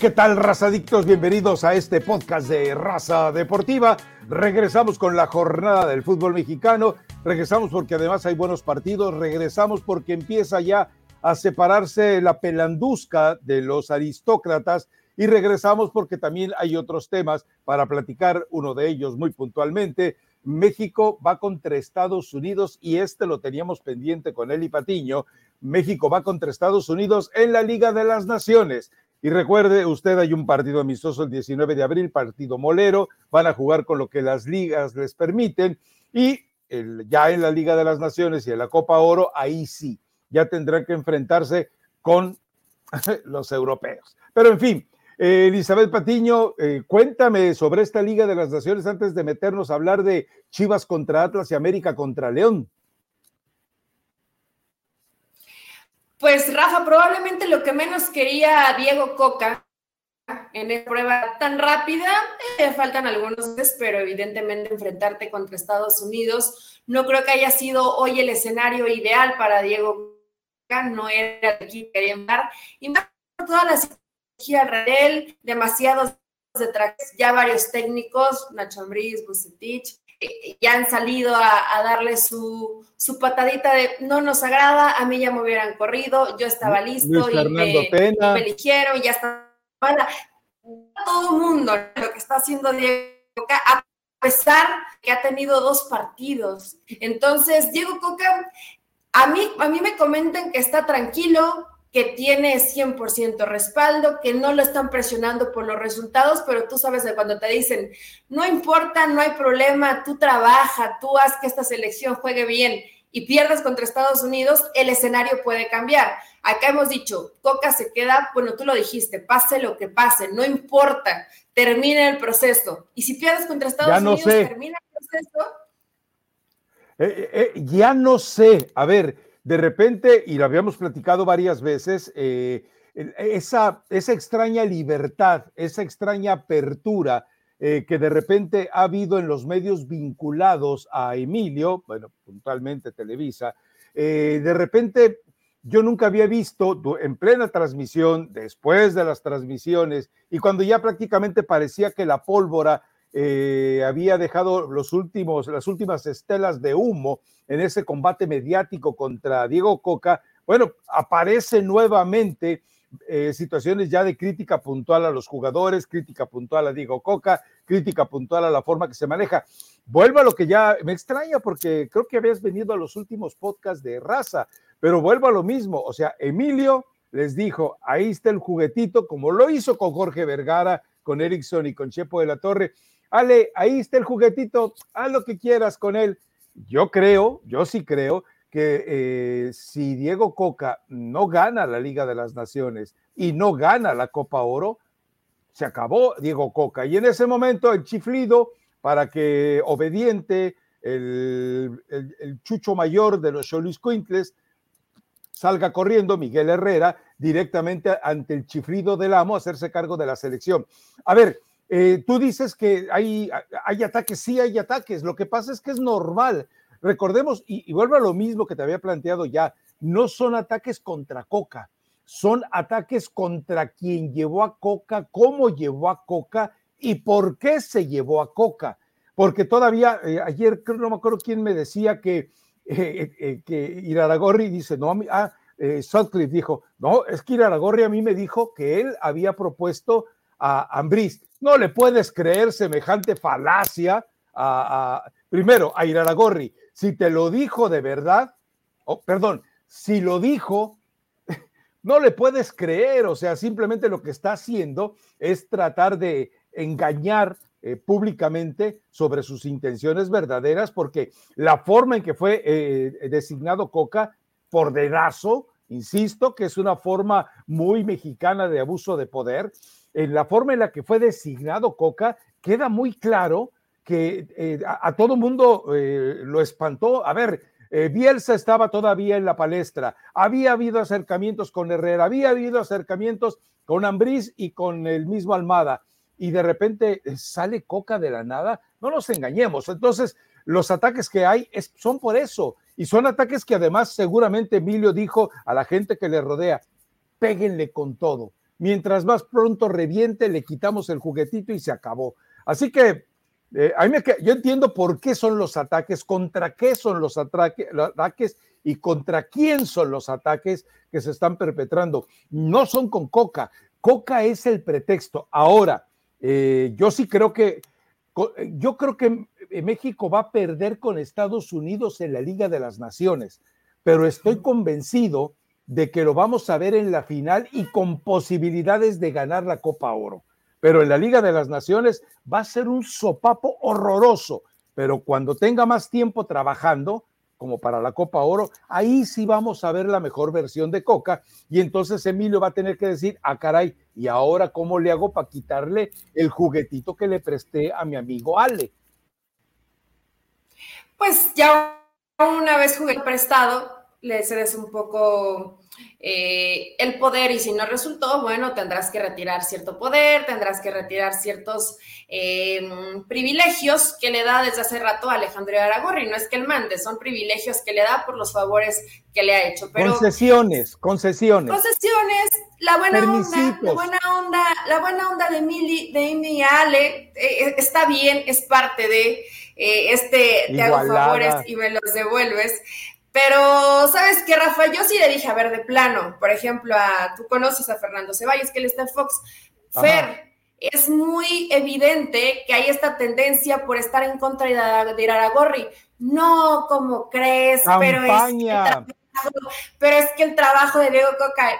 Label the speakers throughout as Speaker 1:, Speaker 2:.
Speaker 1: ¿Qué tal, razadictos? Bienvenidos a este podcast de Raza Deportiva. Regresamos con la jornada del fútbol mexicano. Regresamos porque además hay buenos partidos. Regresamos porque empieza ya a separarse la pelandusca de los aristócratas. Y regresamos porque también hay otros temas para platicar, uno de ellos muy puntualmente. México va contra Estados Unidos y este lo teníamos pendiente con Eli Patiño. México va contra Estados Unidos en la Liga de las Naciones. Y recuerde, usted hay un partido amistoso el 19 de abril, partido molero, van a jugar con lo que las ligas les permiten y ya en la Liga de las Naciones y en la Copa Oro, ahí sí, ya tendrán que enfrentarse con los europeos. Pero en fin, eh, Elizabeth Patiño, eh, cuéntame sobre esta Liga de las Naciones antes de meternos a hablar de Chivas contra Atlas y América contra León.
Speaker 2: Pues Rafa, probablemente lo que menos quería Diego Coca en esta prueba tan rápida, eh, faltan algunos pero evidentemente enfrentarte contra Estados Unidos no creo que haya sido hoy el escenario ideal para Diego Coca, no era el que quería dar, y más por toda la cirugía alrededor, demasiados detractores, ya varios técnicos, Nacho Ambriz, Bucetich, ya han salido a, darle su, patadita de no nos agrada, a mí ya me hubieran corrido, yo estaba listo y me, eligieron, ya está. Todo el mundo lo que está haciendo Diego Coca, a pesar que ha tenido dos partidos. Entonces, Diego Coca, a mí, a mí me comentan que está tranquilo, que tiene 100% respaldo, que no lo están presionando por los resultados, pero tú sabes de cuando te dicen, no importa, no hay problema, tú trabaja, tú haz que esta selección juegue bien y pierdas contra Estados Unidos, el escenario puede cambiar. Acá hemos dicho, Coca se queda, bueno, tú lo dijiste, pase lo que pase, no importa, termina el proceso. Y si pierdes contra Estados Unidos, termina el proceso.
Speaker 1: Eh, eh, eh, ya no sé, a ver, de repente, y lo habíamos platicado varias veces, eh, esa, esa, extraña libertad, esa extraña apertura eh, que de repente ha habido en los medios vinculados a Emilio, bueno, puntualmente Televisa, eh, de repente yo nunca había visto en plena transmisión, después de las transmisiones, y cuando ya prácticamente parecía que la pólvora eh, había dejado los últimos, las últimas estelas de humo en ese combate mediático contra Diego Coca, bueno, aparece nuevamente eh, situaciones ya de crítica puntual a los jugadores, crítica puntual a Diego Coca, crítica puntual a la forma que se maneja. Vuelvo a lo que ya me extraña porque creo que habías venido a los últimos podcasts de raza, pero vuelvo a lo mismo, o sea, Emilio les dijo, ahí está el juguetito, como lo hizo con Jorge Vergara, con Erickson y con Chepo de la Torre, Ale, ahí está el juguetito, haz lo que quieras con él. Yo creo, yo sí creo que eh, si Diego Coca no gana la Liga de las Naciones y no gana la Copa Oro, se acabó Diego Coca. Y en ese momento el chiflido para que obediente, el, chucho mayor de los Cholis Quintles, salga corriendo Miguel Herrera directamente ante el chiflido del amo a hacerse cargo de la selección. A ver, eh, tú dices que hay, hay ataques, sí hay ataques, lo que pasa es que es normal. Recordemos, y, vuelvo a lo mismo que te había planteado ya, no son ataques contra Coca, son ataques contra quien llevó a Coca, cómo llevó a Coca y por qué se llevó a Coca. Porque todavía, eh, ayer no me acuerdo quién me decía que, eh, que Iraragorri dice, no, ah, Sutcliffe dijo, no, es que Iraragorri a mí me dijo que él había propuesto a Ambriz. No le puedes creer semejante falacia a, primero a Iraragorri. Si te lo dijo de verdad, oh, perdón, si lo dijo, no le puedes creer. O sea, simplemente lo que está haciendo es tratar de engañar eh, públicamente sobre sus intenciones verdaderas, porque la forma en que fue eh, designado Coca por dedazo, insisto, que es una forma muy mexicana de abuso de poder, en la forma en la que fue designado Coca, queda muy claro que eh, a, todo mundo eh, lo espantó. A ver, eh, Bielsa estaba todavía en la palestra, había habido acercamientos con Herrera, había habido acercamientos con Ambriz y con el mismo Almada, y de repente sale Coca de la nada. No nos engañemos. Entonces, los ataques que hay son por eso, y son ataques que además seguramente Emilio dijo a la gente que le rodea, péguenle con todo mientras más pronto reviente, le quitamos el juguetito y se acabó. Así que eh, yo entiendo por qué son los ataques, contra qué son los ataques y contra quién son los ataques que se están perpetrando. No son con Coca. Coca es el pretexto. Ahora, eh, yo sí creo que, yo creo que México va a perder con Estados Unidos en la Liga de las Naciones, pero estoy convencido de que lo vamos a ver en la final y con posibilidades de ganar la Copa Oro. Pero en la Liga de las Naciones va a ser un sopapo horroroso, pero cuando tenga más tiempo trabajando, como para la Copa Oro, ahí sí vamos a ver la mejor versión de Coca y entonces Emilio va a tener que decir, ah, caray, ¿y ahora cómo le hago para quitarle el juguetito que le presté a mi amigo Ale?
Speaker 2: Pues ya una vez jugué prestado, le cedes un poco eh, el poder y si no resultó, bueno, tendrás que retirar cierto poder, tendrás que retirar ciertos em, privilegios que le da desde hace rato a Alejandro Aragorri. No es que él mande, son privilegios que le da por los favores que le ha hecho. Pero,
Speaker 1: concesiones, concesiones.
Speaker 2: Concesiones, la buena onda, la buena onda, la buena onda de Mili, de Amy y Ale eh, está bien, es parte de eh, este, te hago favores y me los devuelves. Pero, ¿sabes qué, Rafa? Yo sí le dije, a ver, de plano, por ejemplo, a, tú conoces a Fernando Ceballos, que él está en Fox. Fer, es muy evidente que hay esta tendencia por estar en contra de, de Iraragorri. No, como crees, pero es, pero es que el trabajo de Diego Coca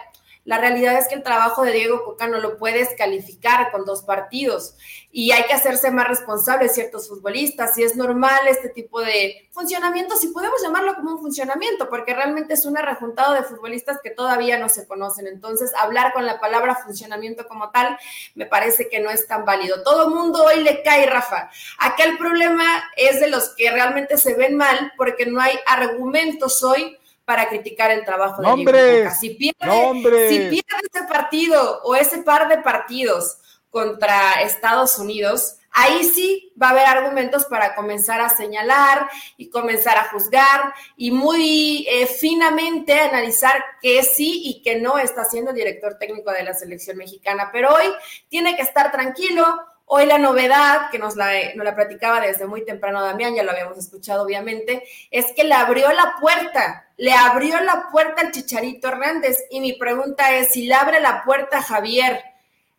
Speaker 2: la realidad es que el trabajo de Diego Coca no lo puedes calificar con dos partidos y hay que hacerse más responsables ciertos futbolistas y es normal este tipo de funcionamiento, si podemos llamarlo como un funcionamiento, porque realmente es un rejuntado de futbolistas que todavía no se conocen. Entonces, hablar con la palabra funcionamiento como tal me parece que no es tan válido. Todo mundo hoy le cae, Rafa. Acá el problema es de los que realmente se ven mal porque no hay argumentos hoy para criticar el trabajo de Diego Coca. Si pierde, si pierde ese partido o ese par de partidos contra Estados Unidos, ahí sí va a haber argumentos para comenzar a señalar y comenzar a juzgar y muy eh, finamente analizar qué sí y qué no está haciendo el director técnico de la selección mexicana. Pero hoy tiene que estar tranquilo, Hoy la novedad, que nos la, nos la platicaba desde muy temprano Damián, ya lo habíamos escuchado obviamente, es que le abrió la puerta, le abrió la puerta al Chicharito Hernández. Y mi pregunta es, si le abre la puerta a Javier,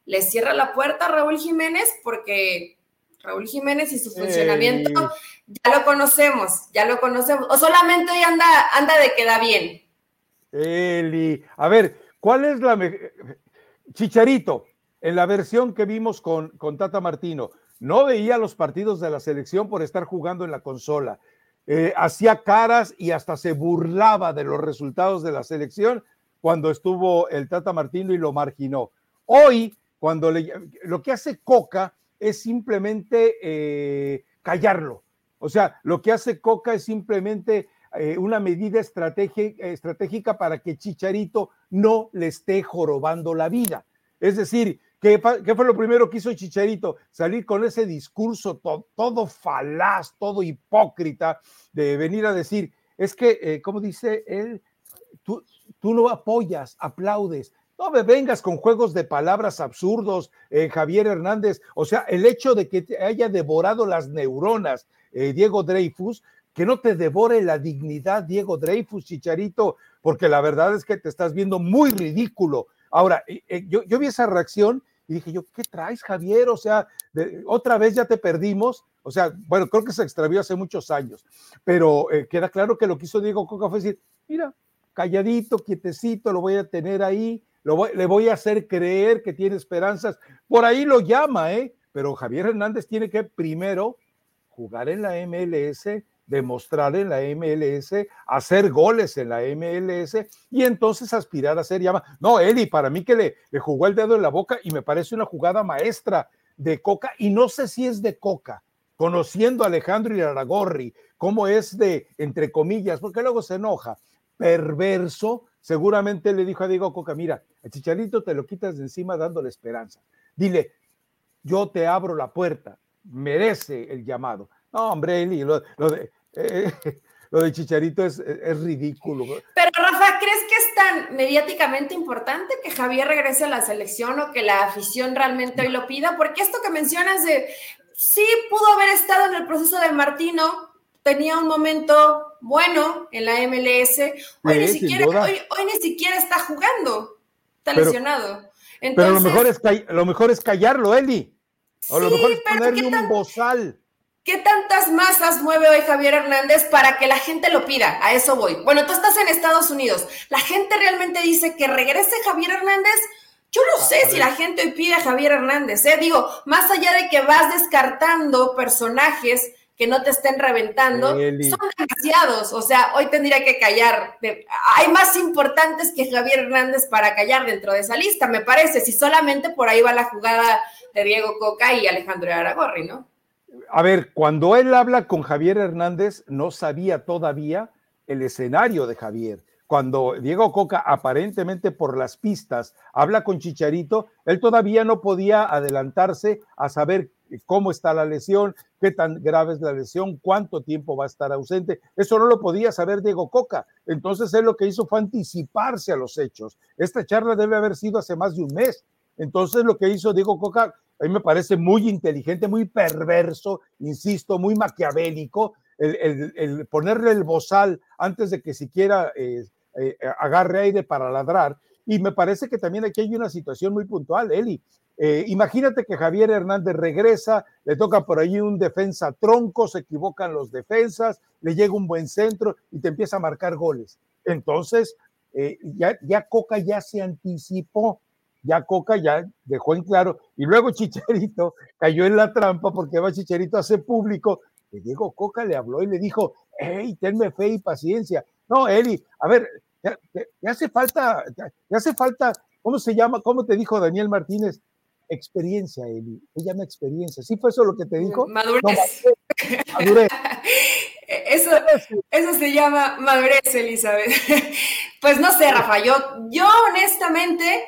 Speaker 2: ¿le cierra la puerta a Raúl Jiménez? Porque Raúl Jiménez y su funcionamiento ya lo conocemos, ya lo conocemos. O solamente hoy anda, anda de que da bien.
Speaker 1: Eli, a ver, ¿cuál es la... Chicharito, en la versión que vimos con, con Tata Martino, no veía los partidos de la selección por estar jugando en la consola. Eh, hacía caras y hasta se burlaba de los resultados de la selección cuando estuvo el Tata Martino y lo marginó. Hoy, cuando le, lo que hace Coca es simplemente eh, callarlo. O sea, lo que hace Coca es simplemente eh, una medida estratégica para que Chicharito no le esté jorobando la vida. Es decir, ¿Qué, fue lo primero que hizo Chicharito? Salir con ese discurso todo falaz, todo hipócrita, de venir a decir, es que, eh, como dice él, tú, tú no apoyas, aplaudes. No me vengas con juegos de palabras absurdos, eh, Javier Hernández. O sea, el hecho de que te haya devorado las neuronas, eh, Diego Dreyfus, que no te devore la dignidad, Diego Dreyfus, Chicharito, porque la verdad es que te estás viendo muy ridículo. Ahora, yo, yo vi esa reacción y dije yo, ¿qué traes, Javier? O sea, otra vez ya te perdimos. O sea, bueno, creo que se extravió hace muchos años, pero eh, queda claro que lo que hizo Diego Coca fue decir, mira, calladito, quietecito, lo voy a tener ahí, lo le voy a hacer creer que tiene esperanzas. Por ahí lo llama, ¿eh? Pero Javier Hernández tiene que primero jugar en la MLS, demostrar en la MLS, hacer goles en la MLS y entonces aspirar a ser llama. No, Eli, para mí que le, jugó el dedo en la boca y me parece una jugada maestra de Coca y no sé si es de Coca, conociendo a Alejandro Iraragorri, cómo es de, entre comillas, porque luego se enoja, perverso, seguramente le dijo a Diego Coca, mira, el chicharito te lo quitas de encima dándole esperanza. Dile, yo te abro la puerta, merece el llamado. No, hombre, Eli, lo de, eh, lo de Chicharito es, ridículo.
Speaker 2: Pero Rafa, ¿crees que está tan mediáticamente importante que Javier regrese a la selección o que la afición realmente hoy lo pida? Porque esto que mencionas de, sí pudo haber estado en el proceso de Martino, tenía un momento bueno en la MLS, hoy, ni, siquiera, hoy, ni siquiera está jugando, está lesionado.
Speaker 1: pero lo mejor, es, lo mejor es callarlo, Eli. O lo mejor es ponerle un bozal.
Speaker 2: ¿Qué tantas masas mueve hoy Javier Hernández para que la gente lo pida? A eso voy. Bueno, tú estás en Estados Unidos. ¿La gente realmente dice que regrese Javier Hernández? Yo no sé si la gente hoy pide a Javier Hernández. ¿eh? Digo, más allá de que vas descartando personajes que no te estén reventando, son demasiados. O sea, hoy tendría que callar. Hay más importantes que Javier Hernández para callar dentro de esa lista, me parece. Si solamente por ahí va la jugada de Diego Coca y Alejandro Aragorri, ¿no?
Speaker 1: A ver, cuando él habla con Javier Hernández, no sabía todavía el escenario de Javier. Cuando Diego Coca, aparentemente por las pistas, habla con Chicharito, él todavía no podía adelantarse a saber cómo está la lesión, qué tan grave es la lesión, cuánto tiempo va a estar ausente. Eso no lo podía saber Diego Coca. Entonces él lo que hizo fue anticiparse a los hechos. Esta charla debe haber sido hace más de un mes. Entonces lo que hizo Diego Coca a mí me parece muy inteligente, muy perverso, insisto, muy maquiavélico, el, ponerle el bozal antes de que siquiera eh, eh, agarre aire para ladrar. Y me parece que también aquí hay una situación muy puntual, Eli. Eh, imagínate que Javier Hernández regresa, le toca por ahí un defensa tronco, se equivocan los defensas, le llega un buen centro y te empieza a marcar goles. Entonces, ya, ya Coca ya se anticipó ya Coca ya dejó en claro, y luego Chicharito cayó en la trampa porque va Chicharito hace público que Diego Coca le habló y le dijo, hey, tenme fe y paciencia. No, Eli, a ver, ya, hace falta, ya, hace falta, ¿cómo se llama? ¿Cómo te dijo Daniel Martínez? Experiencia, Eli, se llama experiencia. ¿Sí fue eso lo que te dijo?
Speaker 2: Madurez. madurez. Eso, eso se llama madurez, Elizabeth. Pues no sé, Rafa, yo, yo honestamente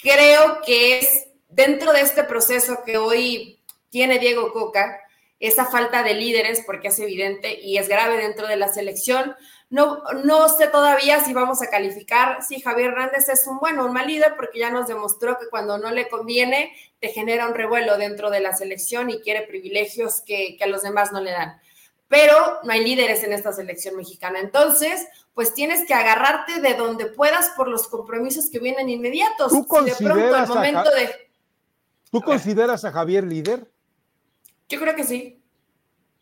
Speaker 2: creo que es dentro de este proceso que hoy tiene Diego Coca, esa falta de líderes, porque es evidente y es grave dentro de la selección. No, no sé todavía si vamos a calificar si Javier Hernández es un bueno o un mal líder, porque ya nos demostró que cuando no le conviene, te genera un revuelo dentro de la selección y quiere privilegios que, que a los demás no le dan. Pero no hay líderes en esta selección mexicana. Entonces, pues tienes que agarrarte de donde puedas por los compromisos que vienen inmediatos.
Speaker 1: ¿Tú consideras, momento a, de... ¿tú consideras a Javier líder?
Speaker 2: Yo creo que sí.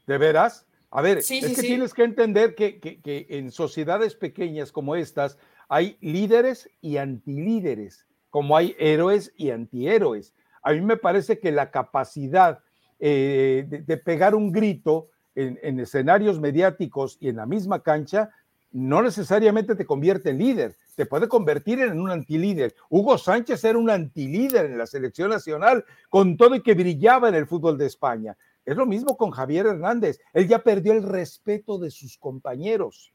Speaker 1: ¿De veras? A ver, es que tienes que entender que, que, en sociedades pequeñas como estas hay líderes y antilíderes, como hay héroes y antihéroes. A mí me parece que la capacidad eh, de, pegar un grito en, en escenarios mediáticos y en la misma cancha no necesariamente te convierte en líder, te puede convertir en un antilíder. Hugo Sánchez era un antilíder en la selección nacional, con todo y que brillaba en el fútbol de España. Es lo mismo con Javier Hernández, él ya perdió el respeto de sus compañeros.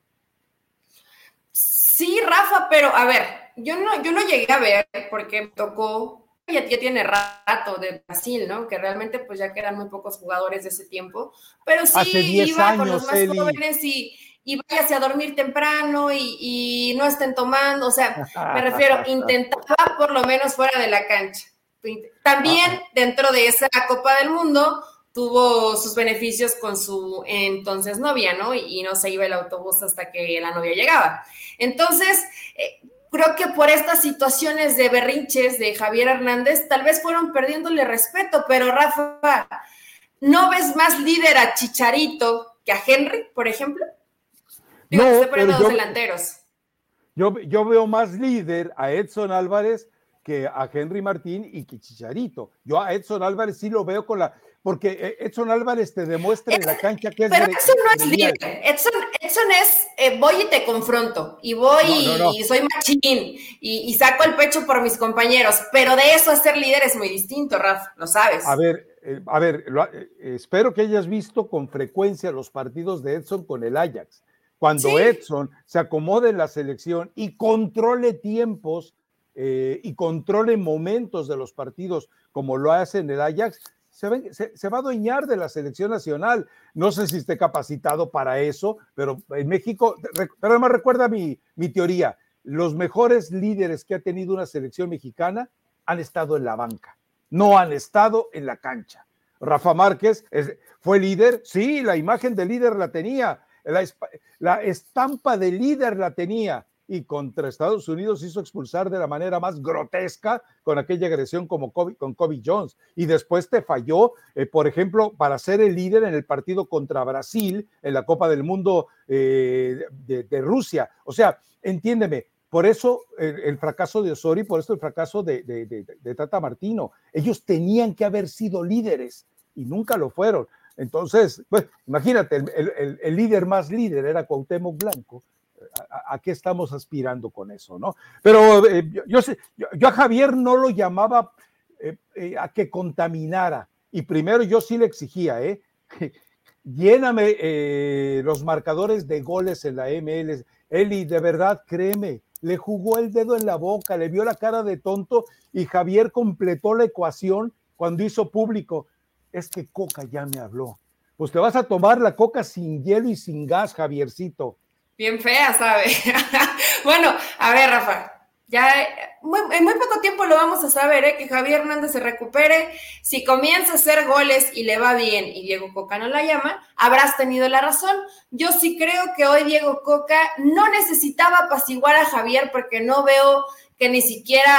Speaker 2: Sí, Rafa, pero a ver, yo no, yo no llegué a ver porque me tocó, ya, tiene rato de Brasil, ¿no? Que realmente pues ya quedan muy pocos jugadores de ese tiempo, pero sí iba con los más jóvenes y y váyase a dormir temprano y, no estén tomando, o sea, me refiero, intentaba por lo menos fuera de la cancha. También dentro de esa Copa del Mundo tuvo sus beneficios con su entonces novia, ¿no? Y, no se iba el autobús hasta que la novia llegaba. Entonces, eh, creo que por estas situaciones de berrinches de Javier Hernández, tal vez fueron perdiéndole respeto, pero Rafa, ¿no ves más líder a Chicharito que a Henry, por ejemplo? no, pero yo, delanteros.
Speaker 1: Yo, veo más líder a Edson Álvarez que a Henry Martín y que Chicharito. Yo a Edson Álvarez sí lo veo con la. Porque eh, Edson Álvarez te demuestra en la cancha que es.
Speaker 2: Pero Edson no es líder. Edson, es eh, voy y te confronto. Y voy y soy machín. Y, saco el pecho por mis compañeros. Pero de eso a ser líder es muy distinto, Rafa. Lo sabes.
Speaker 1: A ver, eh, a ver, espero que hayas visto con frecuencia los partidos de Edson con el Ajax cuando Edson se acomode en la selección y controle tiempos eh, y controle momentos de los partidos como lo hace en el Ajax, se, va a adueñar de la selección nacional. No sé si esté capacitado para eso, pero en México, pero además recuerda mi, mi teoría, los mejores líderes que ha tenido una selección mexicana han estado en la banca, no han estado en la cancha. Rafa Márquez fue líder, sí, la imagen de líder la tenía, la, la estampa de líder la tenía, y contra Estados Unidos hizo expulsar de la manera más grotesca con aquella agresión como con Kobe Jones. Y después te falló, eh, por ejemplo, para ser el líder en el partido contra Brasil en la Copa del Mundo eh, de, Rusia. O sea, entiéndeme, por eso el, fracaso de Osori, por eso el fracaso de, de, Tata Martino. Ellos tenían que haber sido líderes y nunca lo fueron. Entonces, pues, imagínate, el, el líder más líder era Cuauhtémoc Blanco a, qué estamos aspirando con eso, ¿no? Pero eh, yo, yo, a Javier no lo llamaba eh, eh, a que contaminara. Y primero yo sí le exigía, ¿eh? Lléname los marcadores de goles en la MLS. Eli, de verdad, créeme, le jugó el dedo en la boca, le vio la cara de tonto y Javier completó la ecuación cuando hizo público. Es que Coca ya me habló. Pues te vas a tomar la coca sin hielo y sin gas, Javiercito.
Speaker 2: Bien fea, ¿sabe? bueno, a ver, Rafa, ya en muy poco tiempo lo vamos a saber, ¿eh? que Javier Hernández se recupere. Si comienza a hacer goles y le va bien y Diego Coca no la llama, habrás tenido la razón. Yo sí creo que hoy Diego Coca no necesitaba apaciguar a Javier porque no veo que ni siquiera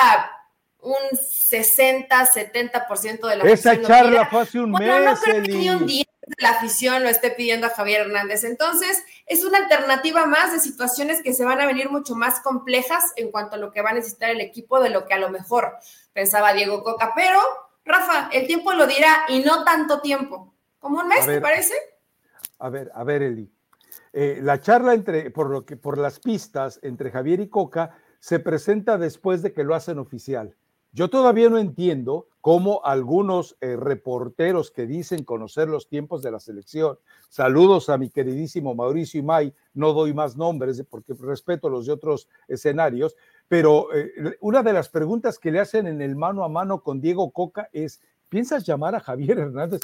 Speaker 2: un 60, 70% de la
Speaker 1: Esa charla fue hace un mes. No
Speaker 2: creo que ni un día la afición lo esté pidiendo a Javier Hernández. Entonces, es una alternativa más de situaciones que se van a venir mucho más complejas en cuanto a lo que va a necesitar el equipo de lo que a lo mejor pensaba Diego Coca. Pero, Rafa, el tiempo lo dirá y no tanto tiempo. ¿Como un mes, te parece?
Speaker 1: A ver, a ver, Eli. Eh, la charla entre, por lo que, por las pistas entre Javier y Coca se presenta después de que lo hacen oficial. Yo todavía no entiendo cómo algunos eh, reporteros que dicen conocer los tiempos de la selección, saludos a mi queridísimo Mauricio Imay, no doy más nombres porque respeto los de otros escenarios, pero eh, una de las preguntas que le hacen en el mano a mano con Diego Coca es, ¿piensas llamar a Javier Hernández?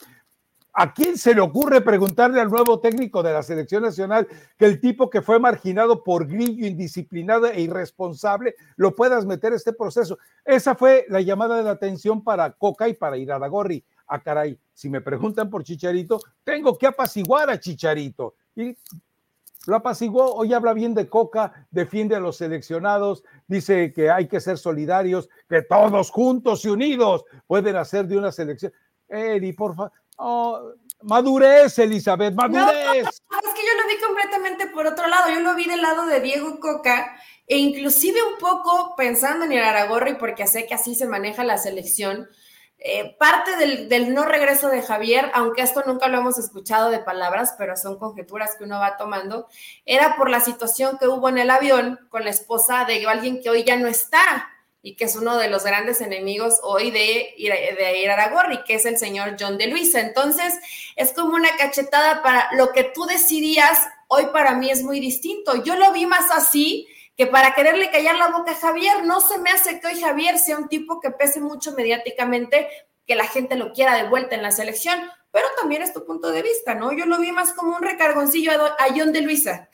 Speaker 1: ¿A quién se le ocurre preguntarle al nuevo técnico de la selección nacional que el tipo que fue marginado por grillo, indisciplinado e irresponsable, lo puedas meter a este proceso? Esa fue la llamada de atención para Coca y para Iraragorri. Ah, caray, si me preguntan por Chicharito, tengo que apaciguar a Chicharito. Y lo apaciguó, hoy habla bien de Coca, defiende a los seleccionados, dice que hay que ser solidarios, que todos juntos y unidos pueden hacer de una selección. Eri, por favor, Oh, madurez, Elizabeth, madurez.
Speaker 2: es que yo lo vi completamente por otro lado. Yo lo vi del lado de Diego Coca e inclusive un poco pensando en el Aragorri, porque sé que así se maneja la selección. Eh, parte del, del, no regreso de Javier, aunque esto nunca lo hemos escuchado de palabras, pero son conjeturas que uno va tomando, era por la situación que hubo en el avión con la esposa de alguien que hoy ya no está y que es uno de los grandes enemigos hoy de, de Iraragorri, que es el señor John de Luisa. Entonces, es como una cachetada para lo que tú decidías, hoy para mí es muy distinto. Yo lo vi más así que para quererle callar la boca a Javier, no se me hace que hoy Javier sea un tipo que pese mucho mediáticamente, que la gente lo quiera de vuelta en la selección, pero también es tu punto de vista, ¿no? Yo lo vi más como un recargoncillo a, John de Luisa.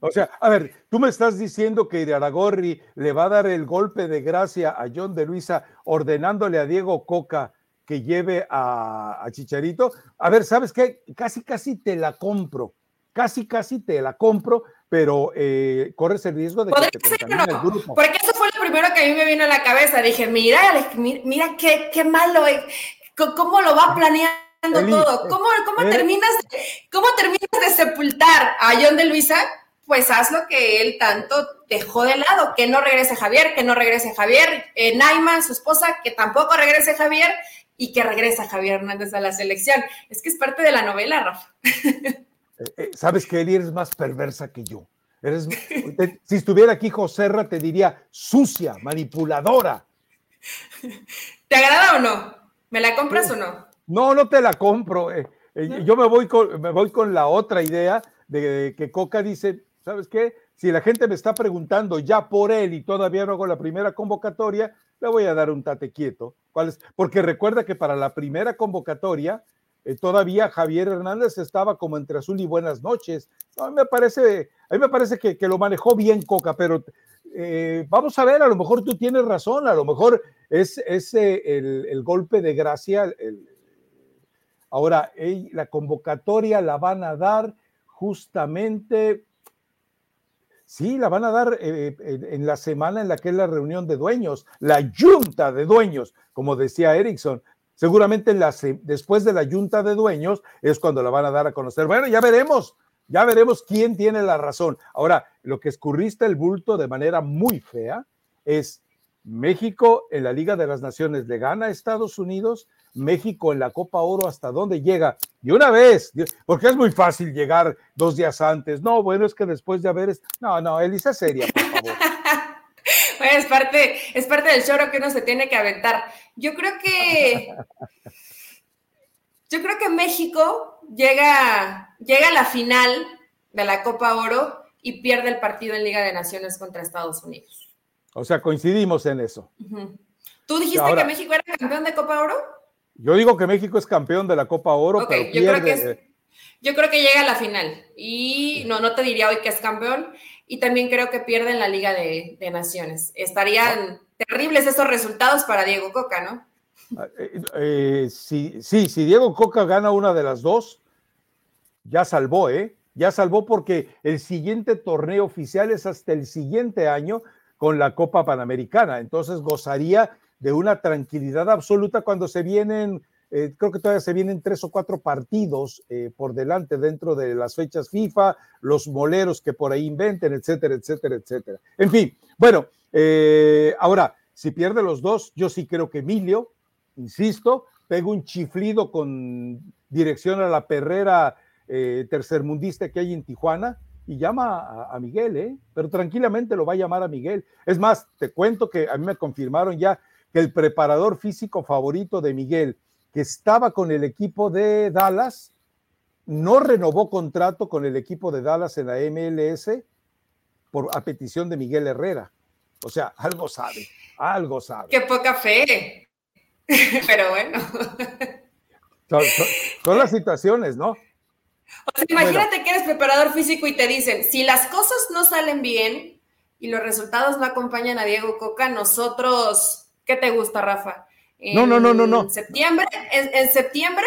Speaker 1: O sea, a ver, tú me estás diciendo que Aragorri le va a dar el golpe de gracia a John de Luisa ordenándole a Diego Coca que lleve a, Chicharito. A ver, ¿sabes qué? Casi, casi te la compro. Casi, casi te la compro, pero eh, corres el riesgo de que te
Speaker 2: ser, no? el grupo. Porque eso fue lo primero que a mí me vino a la cabeza. Dije, mira, mira qué, qué malo, cómo lo va a planear todo. ¿Cómo, cómo terminas, ¿Cómo terminas de sepultar a John de Luisa? Pues haz lo que él tanto dejó de lado, que no regrese Javier, que no regrese Javier, eh, Naima, su esposa, que tampoco regrese Javier y que regresa Javier Hernández a la selección. Es que es parte de la novela, Rafa.
Speaker 1: Eh, eh, Sabes que Eli eres más perversa que yo. Eres, si estuviera aquí Joserra, te diría sucia, manipuladora.
Speaker 2: ¿Te agrada o no? ¿Me la compras o no?
Speaker 1: No, no te la compro. Eh, eh, yo me voy, con, me voy con la otra idea de que Coca dice, ¿sabes qué? Si la gente me está preguntando ya por él y todavía no hago la primera convocatoria, le voy a dar un tate quieto. ¿Cuál es? Porque recuerda que para la primera convocatoria eh, todavía Javier Hernández estaba como entre azul y buenas noches. a mí me parece, a mí me parece que, que lo manejó bien Coca, pero eh, vamos a ver, a lo mejor tú tienes razón, a lo mejor es, el, golpe de gracia. Ahora, la convocatoria la van a dar justamente, sí, la van a dar eh, en la semana en la que es la reunión de dueños, la junta de dueños, como decía Erickson. Seguramente después de la junta de dueños es cuando la van a dar a conocer. Bueno, ya veremos, ya veremos quién tiene la razón. Ahora, lo que escurriste el bulto de manera muy fea es México en la Liga de las Naciones le gana a Estados Unidos, México en la Copa Oro hasta dónde llega. Y una vez, porque es muy fácil llegar dos días antes. No, bueno, es que después de haber... No, no, Elisa, seria, por favor.
Speaker 2: es parte, es parte del choro que uno se tiene que aventar. Yo creo que... Yo creo que México llega, llega a la final de la Copa Oro y pierde el partido en Liga de Naciones contra Estados Unidos.
Speaker 1: O sea, coincidimos en eso.
Speaker 2: ¿Tú dijiste que México era campeón de Copa Oro?
Speaker 1: Yo digo que México es campeón de la Copa Oro, pero yo Creo que
Speaker 2: yo creo que llega a la final. Y no, no te diría hoy que es campeón. Y también creo que pierde en la Liga de, Naciones. Estarían terribles esos resultados para Diego Coca, ¿no?
Speaker 1: Ah, eh, eh, sí, sí, si Diego Coca gana una de las dos, ya salvó, ¿eh? Ya salvó porque el siguiente torneo oficial es hasta el siguiente año con la Copa Panamericana. Entonces gozaría de una tranquilidad absoluta cuando se vienen, eh, creo que todavía se vienen tres o cuatro partidos por delante dentro de las fechas FIFA, los moleros que por ahí inventen, etcétera, etcétera, etcétera. En fin, bueno, ahora, si pierde los dos, yo sí creo que Emilio insisto, pego un chiflido con dirección a la perrera eh, tercermundista que hay en Tijuana y llama a, Miguel, ¿eh? pero tranquilamente lo va a llamar a Miguel. Es más, te cuento que a mí me confirmaron ya que el preparador físico favorito de Miguel, que estaba con el equipo de Dallas, no renovó contrato con el equipo de Dallas en la MLS por a petición de Miguel Herrera. O sea, algo sabe, algo sabe.
Speaker 2: Qué poca fe. Pero bueno.
Speaker 1: Son, las situaciones, ¿no?
Speaker 2: O sea, imagínate que eres preparador físico y te dicen, si las cosas no salen bien y los resultados no acompañan a Diego Coca, nosotros, ¿qué te gusta, Rafa?
Speaker 1: no, no, no, no, no.
Speaker 2: ¿Septiembre? ¿En, septiembre?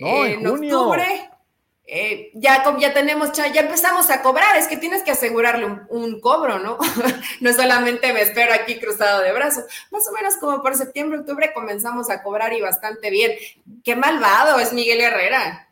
Speaker 2: No, en, octubre. Eh, ya, ya tenemos, ya empezamos a cobrar, es que tienes que asegurarle un, cobro, ¿no? no solamente me espero aquí cruzado de brazos. Más o menos como por septiembre, octubre comenzamos a cobrar y bastante bien. Qué malvado es Miguel Herrera.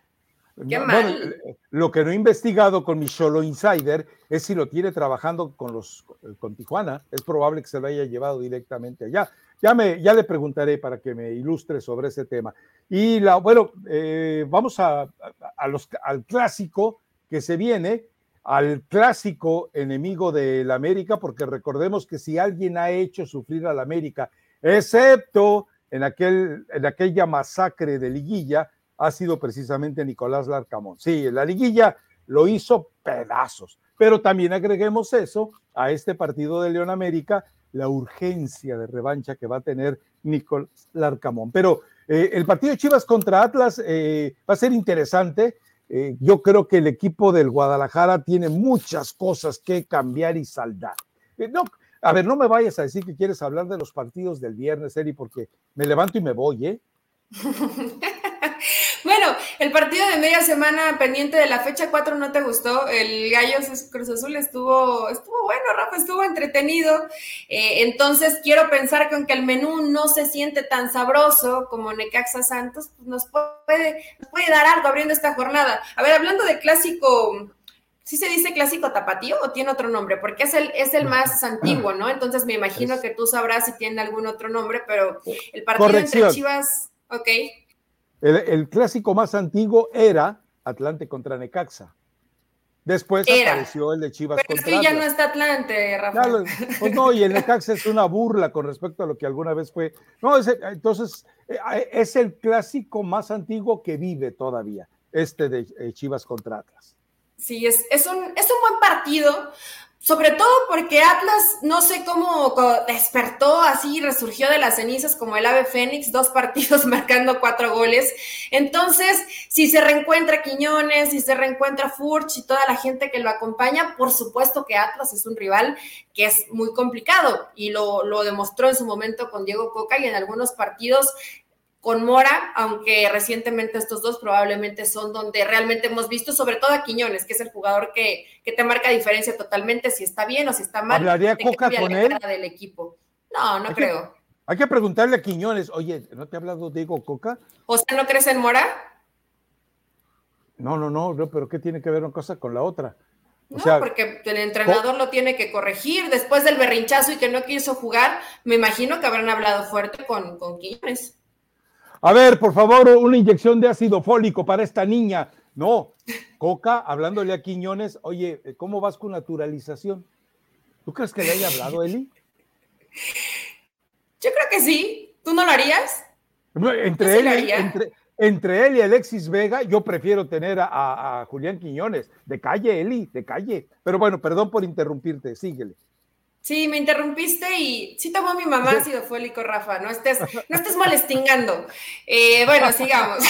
Speaker 2: Qué mal.
Speaker 1: lo que no he investigado con mi solo insider es si lo tiene trabajando con los con Tijuana. Es probable que se lo haya llevado directamente allá. Ya, me, ya le preguntaré para que me ilustre sobre ese tema. Y la, bueno, eh, vamos a, al clásico que se viene, al clásico enemigo del América, porque recordemos que si alguien ha hecho sufrir al América, excepto en, aquel, en aquella masacre de liguilla, ha sido precisamente Nicolás Larcamón. Sí, la liguilla lo hizo pedazos, pero también agreguemos eso a este partido de León América, la urgencia de revancha que va a tener Nicolás Larcamón. Pero eh, el partido de Chivas contra Atlas eh, va a ser interesante. Eh, yo creo que el equipo del Guadalajara tiene muchas cosas que cambiar y saldar. no, a ver, no me vayas a decir que quieres hablar de los partidos del viernes, Eri, porque me levanto y me voy, ¿eh?
Speaker 2: Bueno, el partido de media semana pendiente de la fecha 4 no te gustó. El Gallo Cruz Azul estuvo, estuvo bueno, Rafa, estuvo entretenido. Eh, entonces quiero pensar que aunque el menú no se siente tan sabroso como Necaxa Santos, pues nos puede, puede dar algo abriendo esta jornada. A ver, hablando de clásico, ¿Sí se dice clásico tapatío o tiene otro nombre? Porque es el, es el más antiguo, ¿no? Entonces me imagino que tú sabrás si tiene algún otro nombre, pero el partido entre Chivas, ok.
Speaker 1: El, clásico más antiguo era Atlante contra Necaxa. Después apareció el de Chivas
Speaker 2: Pero contra sí, ya no está Atlante, Rafael.
Speaker 1: pues no, y el Necaxa es una burla con respecto a lo que alguna vez fue. No, entonces eh, es el clásico más antiguo que vive todavía, este de eh, Chivas contra Atlas.
Speaker 2: Sí, es, es, un, es un buen partido Sobre todo porque Atlas, no sé cómo despertó así, resurgió de las cenizas como el ave fénix, dos partidos marcando cuatro goles. Entonces, si se reencuentra Quiñones, si se reencuentra Furch y toda la gente que lo acompaña, por supuesto que Atlas es un rival que es muy complicado y lo, lo demostró en su momento con Diego Coca y en algunos partidos con Mora, aunque recientemente estos dos probablemente son donde realmente hemos visto, sobre todo a Quiñones, que es el jugador que, te marca diferencia totalmente si está bien o si está mal.
Speaker 1: ¿Hablaría Coca con él?
Speaker 2: Del equipo. No, no creo.
Speaker 1: hay que preguntarle a Quiñones, oye, ¿no te ha hablado Diego Coca?
Speaker 2: O sea, ¿no crees en Mora?
Speaker 1: No, no, no, pero ¿qué tiene que ver una cosa con la otra?
Speaker 2: no, porque el entrenador lo tiene que corregir. Después del berrinchazo y que no quiso jugar, me imagino que habrán hablado fuerte con, con Quiñones.
Speaker 1: A ver, por favor, una inyección de ácido fólico para esta niña. No, Coca, hablándole a Quiñones, oye, ¿cómo vas con naturalización? ¿Tú crees que le haya hablado, Eli?
Speaker 2: Yo creo que sí. ¿Tú no lo harías?
Speaker 1: Entre, él, entre, él y Alexis Vega, yo prefiero tener a, Julián Quiñones. De calle, Eli, de calle. Pero bueno, perdón por interrumpirte, síguele.
Speaker 2: Sí, me interrumpiste y sí tomó mi mamá ácido fólico, Rafa, no estés, no estés molestingando. Eh, bueno, sigamos.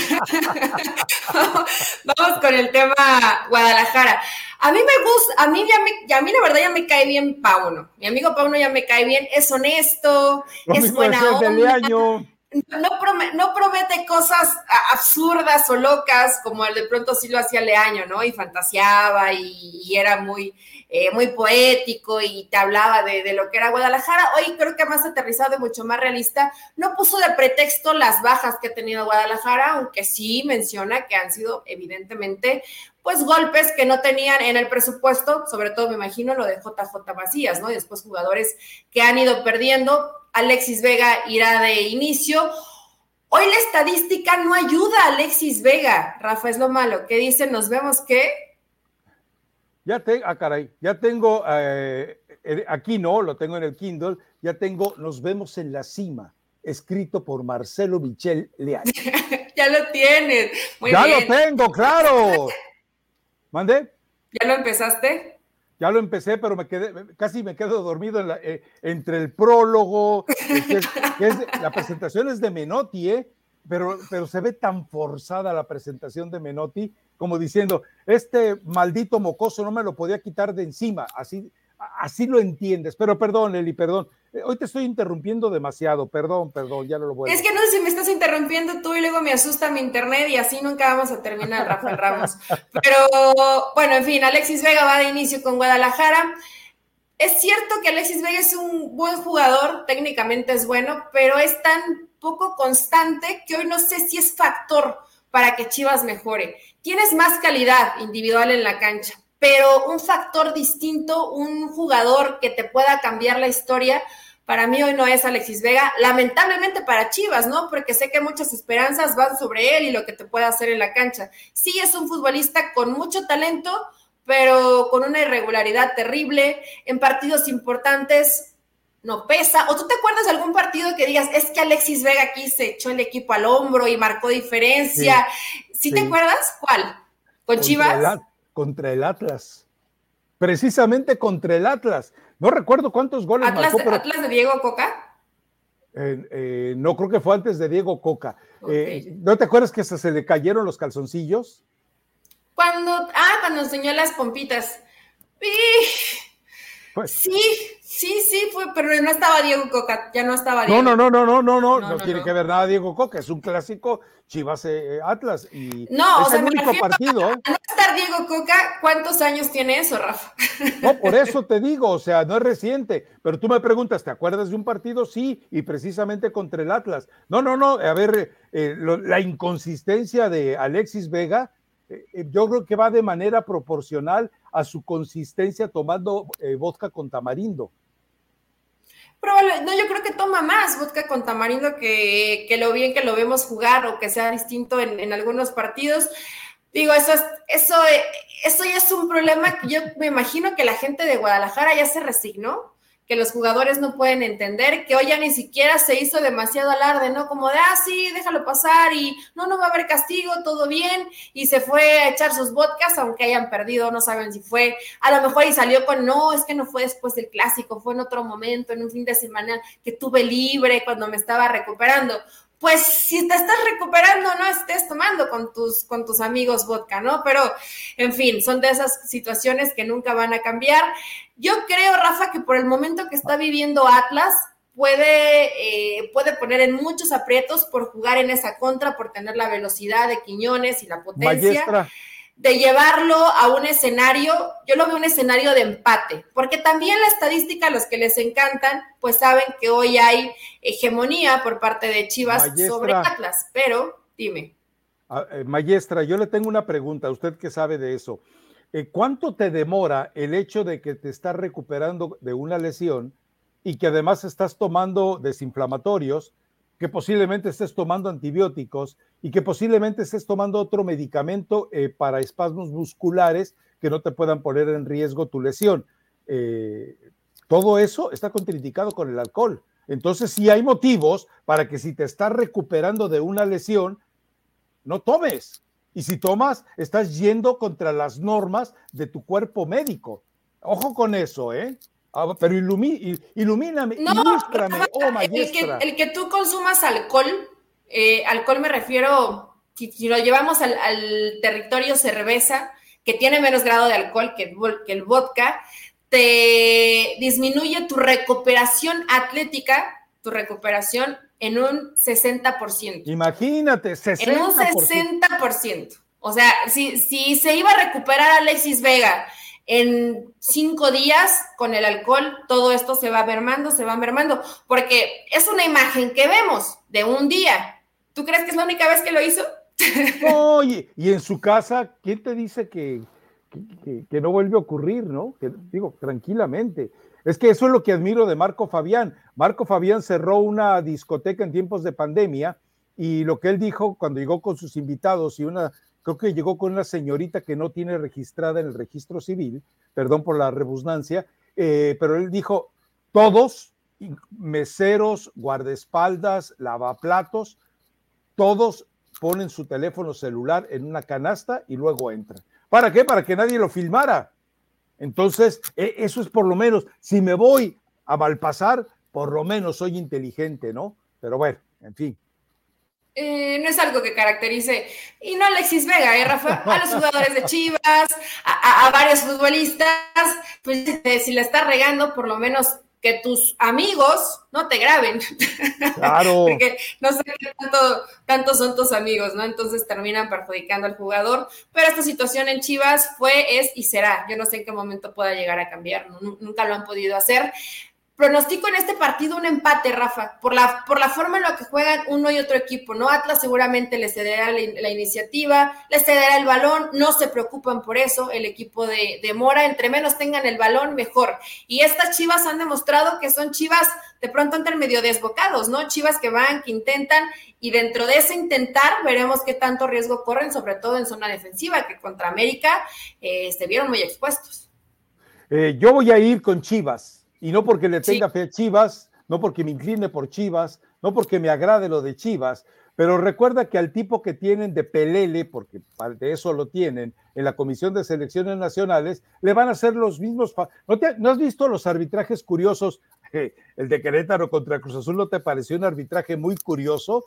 Speaker 2: Vamos con el tema Guadalajara. A mí me gusta, a mí ya me, a mí la verdad ya me cae bien Pauno. Mi amigo Pauno ya me cae bien, es honesto, es buena onda. No, promete cosas absurdas o locas como el de pronto sí lo hacía Leaño, ¿no? Y fantaseaba y era muy, eh, muy poético y te hablaba de, lo que era Guadalajara. Hoy creo que más aterrizado y mucho más realista. No puso de pretexto las bajas que ha tenido Guadalajara, aunque sí menciona que han sido evidentemente pues golpes que no tenían en el presupuesto, sobre todo me imagino lo de JJ Macías, ¿no? Y después jugadores que han ido perdiendo. Alexis Vega irá de inicio. Hoy la estadística no ayuda a Alexis Vega, Rafa, es lo malo. ¿Qué dicen? Nos vemos que
Speaker 1: ya tengo, ah, caray, ya tengo, eh, aquí no, lo tengo en el Kindle, ya tengo Nos vemos en la cima, escrito por Marcelo Michel Leal.
Speaker 2: ya lo tienes.
Speaker 1: Muy ya lo tengo, claro. ¿Mande?
Speaker 2: ¿Ya lo empezaste?
Speaker 1: Ya lo empecé, pero me quedé, casi me quedo dormido eh, entre el prólogo, la presentación es de Menotti, ¿eh? pero, pero se ve tan forzada la presentación de Menotti como diciendo, este maldito mocoso no me lo podía quitar de encima, así, así lo entiendes, pero perdón, Eli, perdón, eh, hoy te estoy interrumpiendo demasiado, perdón, perdón, ya lo voy
Speaker 2: a Es que no sé si me estás interrumpiendo tú y luego me asusta mi internet y así nunca vamos a terminar, Rafael Ramos. Pero bueno, en fin, Alexis Vega va de inicio con Guadalajara. Es cierto que Alexis Vega es un buen jugador, técnicamente es bueno, pero es tan poco constante que hoy no sé si es factor para que Chivas mejore. Tienes más calidad individual en la cancha, pero un factor distinto, un jugador que te pueda cambiar la historia, para mí hoy no es Alexis Vega, lamentablemente para Chivas, ¿no? Porque sé que muchas esperanzas van sobre él y lo que te puede hacer en la cancha. Sí es un futbolista con mucho talento, pero con una irregularidad terrible. En partidos importantes no pesa. ¿O tú te acuerdas de algún partido que digas, es que Alexis Vega aquí se echó el equipo al hombro y marcó diferencia? ¿Sí, te acuerdas? ¿Cuál? ¿Con Chivas?
Speaker 1: Contra el Atlas. Precisamente contra el Atlas. No recuerdo cuántos goles
Speaker 2: Atlas, marcó, ¿Atlas de Diego Coca?
Speaker 1: Eh, eh, no creo que fue antes de Diego Coca. Eh, ¿No te acuerdas que se, le cayeron los calzoncillos?
Speaker 2: Cuando, ah, cuando enseñó las pompitas. Pues, sí, sí, sí, fue, pero no estaba Diego Coca, ya no estaba Diego.
Speaker 1: No, no, no, no, no, no, no, tiene que ver nada Diego Coca, es un clásico Chivas eh, Atlas y
Speaker 2: no, es o sea, el único partido. ¿eh? no estar Diego Coca, ¿cuántos años tiene eso, Rafa?
Speaker 1: No, por eso te digo, o sea, no es reciente, pero tú me preguntas, ¿te acuerdas de un partido? Sí, y precisamente contra el Atlas. No, no, no, a ver, eh, la inconsistencia de Alexis Vega, yo creo que va de manera proporcional a su consistencia tomando eh, vodka con tamarindo.
Speaker 2: No, yo creo que toma más vodka con tamarindo que, lo bien que lo vemos jugar o que sea distinto en, algunos partidos. Digo, eso, es, eso, eso ya es un problema que yo me imagino que la gente de Guadalajara ya se resignó, que los jugadores no pueden entender, que hoy ya ni siquiera se hizo demasiado alarde, ¿no? Como de, ah, sí, déjalo pasar y no, no va a haber castigo, todo bien, y se fue a echar sus vodkas, aunque hayan perdido, no saben si fue, a lo mejor y salió con, no, es que no fue después del clásico, fue en otro momento, en un fin de semana que tuve libre cuando me estaba recuperando pues si te estás recuperando, no estés tomando con tus, con tus amigos vodka, ¿no? Pero, en fin, son de esas situaciones que nunca van a cambiar. Yo creo, Rafa, que por el momento que está viviendo Atlas, puede, eh, puede poner en muchos aprietos por jugar en esa contra, por tener la velocidad de Quiñones y la potencia de llevarlo a un escenario, yo lo veo un escenario de empate, porque también la estadística, los que les encantan, pues saben que hoy hay hegemonía por parte de Chivas sobre Atlas, pero dime.
Speaker 1: Ah, eh, maestra, yo le tengo una pregunta, usted que sabe de eso. Eh, ¿Cuánto te demora el hecho de que te estás recuperando de una lesión y que además estás tomando desinflamatorios? Que posiblemente estés tomando antibióticos y que posiblemente estés tomando otro medicamento eh, para espasmos musculares que no te puedan poner en riesgo tu lesión. Eh, todo eso está contraindicado con el alcohol. Entonces, sí hay motivos para que si te estás recuperando de una lesión, no tomes. Y si tomas, estás yendo contra las normas de tu cuerpo médico. Ojo con eso, ¿eh? Ah, pero ilumí, ilumíname, no, oh
Speaker 2: El que, tú consumas alcohol, eh, alcohol me refiero, si, lo llevamos al, territorio cerveza, que tiene menos grado de alcohol que que el vodka, te disminuye tu recuperación atlética, tu recuperación en un 60%.
Speaker 1: Imagínate, 60%.
Speaker 2: En un 60%. O sea, si, si se iba a recuperar Alexis Vega en cinco días con el alcohol todo esto se va mermando, se va mermando, porque es una imagen que vemos de un día. ¿Tú crees que es la única vez que lo hizo?
Speaker 1: Oye, y en su casa, ¿quién te dice que, que, no vuelve a ocurrir, no? Que, digo, tranquilamente. Es que eso es lo que admiro de Marco Fabián. Marco Fabián cerró una discoteca en tiempos de pandemia y lo que él dijo cuando llegó con sus invitados y una creo que llegó con una señorita que no tiene registrada en el registro civil, perdón por la rebusnancia, eh, pero él dijo, todos, meseros, guardaespaldas, lavaplatos, todos ponen su teléfono celular en una canasta y luego entran. ¿Para qué? Para que nadie lo filmara. Entonces, e, eso es por lo menos, si me voy a malpasar, por lo menos soy inteligente, ¿no? Pero bueno, en fin.
Speaker 2: Eh, no es algo que caracterice, y no Alexis Vega, ¿eh, Rafa? A los jugadores de Chivas, a, varios futbolistas, pues si la estás regando, por lo menos que tus amigos no te graben. Claro. Porque no sé qué tanto, son tus amigos, ¿no? Entonces terminan perjudicando al jugador. Pero esta situación en Chivas fue, es y será. Yo no sé en qué momento pueda llegar a cambiar, nunca lo han podido hacer. Pronostico en este partido un empate, Rafa, por la, por la forma en la que juegan uno y otro equipo, ¿no? Atlas seguramente le cederá la, iniciativa, le cederá el balón, no se preocupan por eso, el equipo de, de, Mora, entre menos tengan el balón, mejor. Y estas chivas han demostrado que son chivas de pronto entre medio desbocados, ¿no? Chivas que van, que intentan, y dentro de ese intentar veremos qué tanto riesgo corren, sobre todo en zona defensiva, que contra América eh, se vieron muy expuestos.
Speaker 1: Eh, yo voy a ir con Chivas y no porque le tenga fe a Chivas, no porque me incline por Chivas, no porque me agrade lo de Chivas, pero recuerda que al tipo que tienen de Pelele, porque de eso lo tienen, en la Comisión de Selecciones Nacionales, le van a hacer los mismos. ¿No, has visto los arbitrajes curiosos? el de Querétaro contra Cruz Azul, ¿no te pareció un arbitraje muy curioso?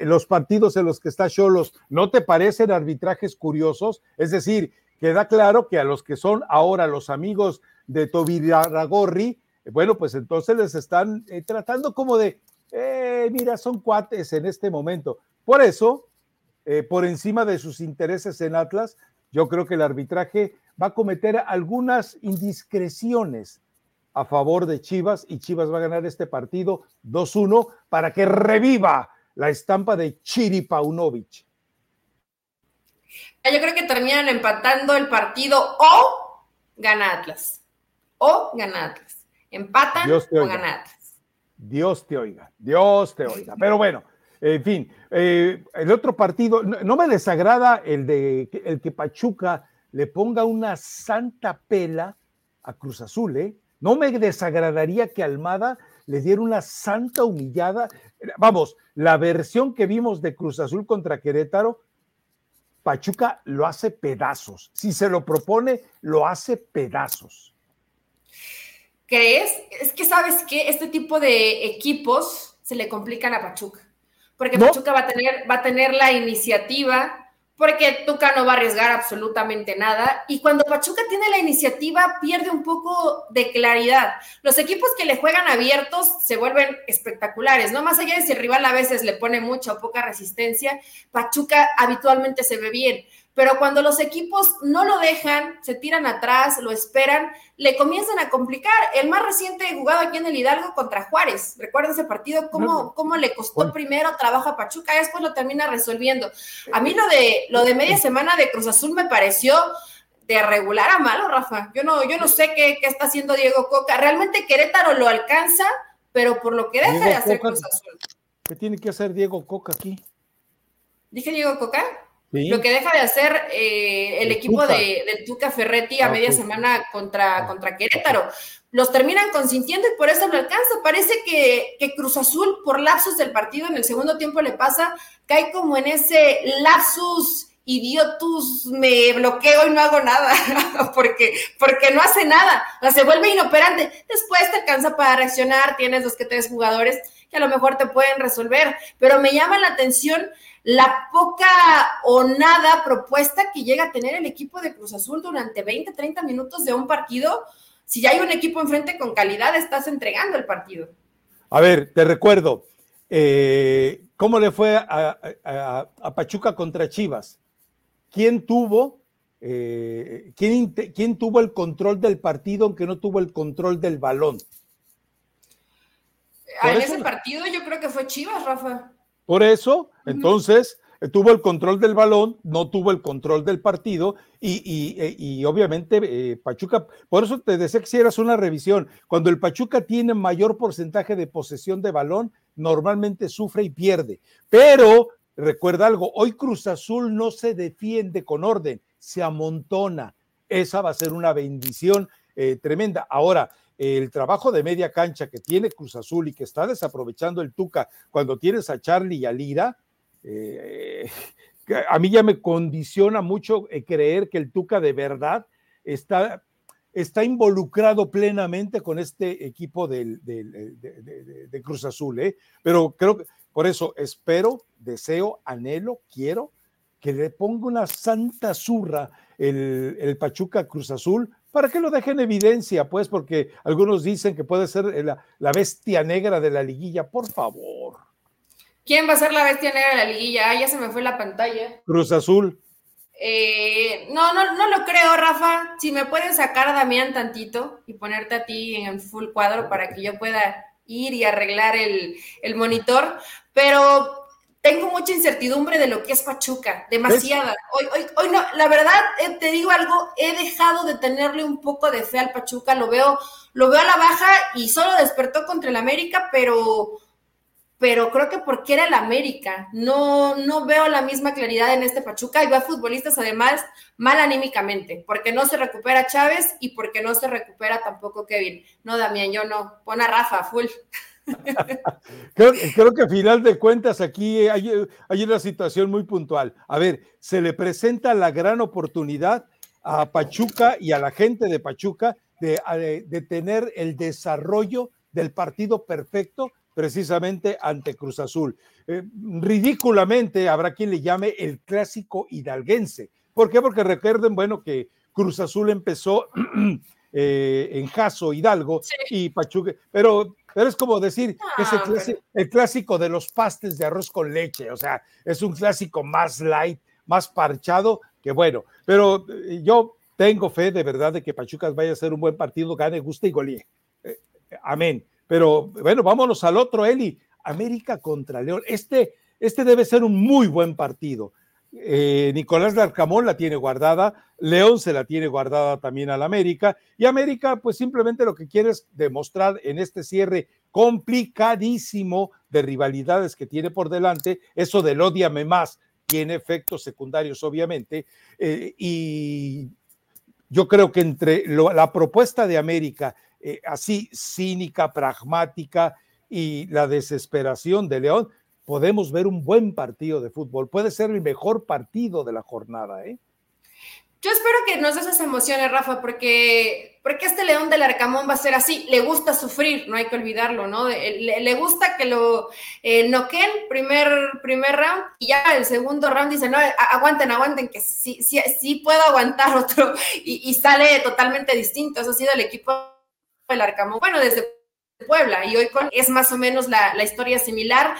Speaker 1: los partidos en los que está Cholos, ¿no te parecen arbitrajes curiosos? Es decir, queda claro que a los que son ahora los amigos de Tobiragorri, bueno, pues entonces les están eh, tratando como de, eh, mira, son cuates en este momento. Por eso, eh, por encima de sus intereses en Atlas, yo creo que el arbitraje va a cometer algunas indiscreciones a favor de Chivas y Chivas va a ganar este partido 2-1 para que reviva la estampa de Chiri Paunovic.
Speaker 2: Yo creo que terminan empatando el partido o gana Atlas o gana Empatan o gana
Speaker 1: Dios te oiga, Dios te oiga. Pero bueno, en fin, eh, el otro partido, no, me desagrada el de el que Pachuca le ponga una santa pela a Cruz Azul, ¿eh? No me desagradaría que Almada le diera una santa humillada. Vamos, la versión que vimos de Cruz Azul contra Querétaro, Pachuca lo hace pedazos. Si se lo propone, lo hace pedazos.
Speaker 2: ¿Crees? Es que sabes que este tipo de equipos se le complican a Pachuca. Porque Pachuca va a, tener, va a tener la iniciativa, porque Tuca no va a arriesgar absolutamente nada. Y cuando Pachuca tiene la iniciativa, pierde un poco de claridad. Los equipos que le juegan abiertos se vuelven espectaculares, ¿no? Más allá de si el rival a veces le pone mucha o poca resistencia, Pachuca habitualmente se ve bien pero cuando los equipos no lo dejan, se tiran atrás, lo esperan, le comienzan a complicar. El más reciente jugado aquí en el Hidalgo contra Juárez, recuerda ese partido, cómo, cómo le costó primero trabajo a Pachuca, después lo termina resolviendo. A mí lo de, lo de media semana de Cruz Azul me pareció de regular a malo, Rafa. Yo no, yo no sé qué, está haciendo Diego Coca. Realmente Querétaro lo alcanza, pero por lo que deja de hacer Cruz Azul.
Speaker 1: ¿Qué tiene que hacer Diego Coca aquí?
Speaker 2: ¿Dije Diego Coca? Lo que deja de hacer eh, el, equipo de, del Tuca Ferretti a ah, media semana contra, ah. contra Querétaro. Los terminan consintiendo y por eso lo alcanza. Parece que, que, Cruz Azul, por lapsus del partido, en el segundo tiempo le pasa, cae como en ese lapsus idiotus, me bloqueo y no hago nada, porque, porque no hace nada, o se vuelve inoperante. Después te alcanza para reaccionar, tienes dos que tres jugadores que a lo mejor te pueden resolver, pero me llama la atención la poca o nada propuesta que llega a tener el equipo de Cruz Azul durante 20, 30 minutos de un partido. Si ya hay un equipo enfrente con calidad, estás entregando el partido.
Speaker 1: A ver, te recuerdo, eh, ¿cómo le fue a, Pachuca contra Chivas? ¿Quién tuvo, eh, quién, quién tuvo el control del partido aunque no tuvo el control del balón?
Speaker 2: en ese partido yo creo que fue Chivas, Rafa.
Speaker 1: Por eso, entonces, eh, tuvo el control del balón, no tuvo el control del partido y, eh, obviamente eh, Pachuca, por eso te decía que si eras una revisión, cuando el Pachuca tiene mayor porcentaje de posesión de balón, normalmente sufre y pierde. Pero recuerda algo, hoy Cruz Azul no se defiende con orden, se amontona. Esa va a ser una bendición tremenda. Ahora, el trabajo de media cancha que tiene Cruz Azul y que está desaprovechando el Tuca cuando tienes a Charlie y a Lira, eh, a mí ya me condiciona mucho eh, creer que el Tuca de verdad está, está involucrado plenamente con este equipo de, Cruz Azul. ¿eh? Pero creo que por eso espero, deseo, anhelo, quiero que le ponga una santa zurra el, el Pachuca Cruz Azul para que lo dejen en evidencia, pues, porque algunos dicen que puede ser la, bestia negra de la liguilla, por favor.
Speaker 2: ¿Quién va a ser la bestia negra de la liguilla? Ah, ya se me fue la pantalla.
Speaker 1: Cruz Azul.
Speaker 2: Eh, no, no, no lo creo, Rafa. Si me puedes sacar a Damián tantito y ponerte a ti en el full cuadro para que yo pueda ir y arreglar el, el monitor. Pero tengo mucha incertidumbre de lo que es Pachuca, demasiada. Hoy, hoy, hoy no, la verdad, eh, te digo algo, he dejado de tenerle un poco de fe al Pachuca, lo veo, lo veo a la baja y solo despertó contra el América, pero, pero creo que porque era el América, no, no veo la misma claridad en este Pachuca y veo a futbolistas además mal anímicamente, porque no se recupera Chávez y porque no se recupera tampoco Kevin. No, Damián, yo no, pon a Rafa, full.
Speaker 1: creo, que a final de cuentas aquí hay, una situación muy puntual. A ver, se le presenta la gran oportunidad a Pachuca y a la gente de Pachuca de, de tener el desarrollo del partido perfecto precisamente ante Cruz Azul. Eh, ridículamente habrá quien le llame el clásico hidalguense. ¿Por qué? Porque recuerden, bueno, que Cruz Azul empezó eh, en Jaso, Hidalgo y Pachuca, pero pero es como decir es el clásico, de los pastes de arroz con leche, o sea, es un clásico más light, más parchado, que bueno, pero eh, yo tengo fe de verdad de que Pachucas vaya a ser un buen partido, gane, guste y golie. Eh, amén. Pero bueno, vámonos al otro, Eli. América contra León. Este, este debe ser un muy buen partido. Eh, Nicolás Larcamón la tiene guardada, León se la tiene guardada también al América, y América pues simplemente lo que quiere es demostrar en este cierre complicadísimo de rivalidades que tiene por delante, eso del odiame más tiene efectos secundarios obviamente, eh, y yo creo que entre la propuesta de América eh, así cínica, pragmática y la desesperación de León, podemos ver un buen partido de fútbol. Puede ser el mejor partido de la jornada, ¿eh?
Speaker 2: Yo espero que nos des esas emociones, Rafa, porque, porque este León del Arcamón va a ser así. Le gusta sufrir, no hay que olvidarlo, ¿no? Le, gusta que lo eh, noqueen primer, primer round y ya el segundo round dice, no, aguanten, aguanten, que sí, sí, sí puedo aguantar otro y, sale totalmente distinto. Eso ha sido el equipo del Arcamón. Bueno, desde Puebla y hoy con, es más o menos la, historia similar.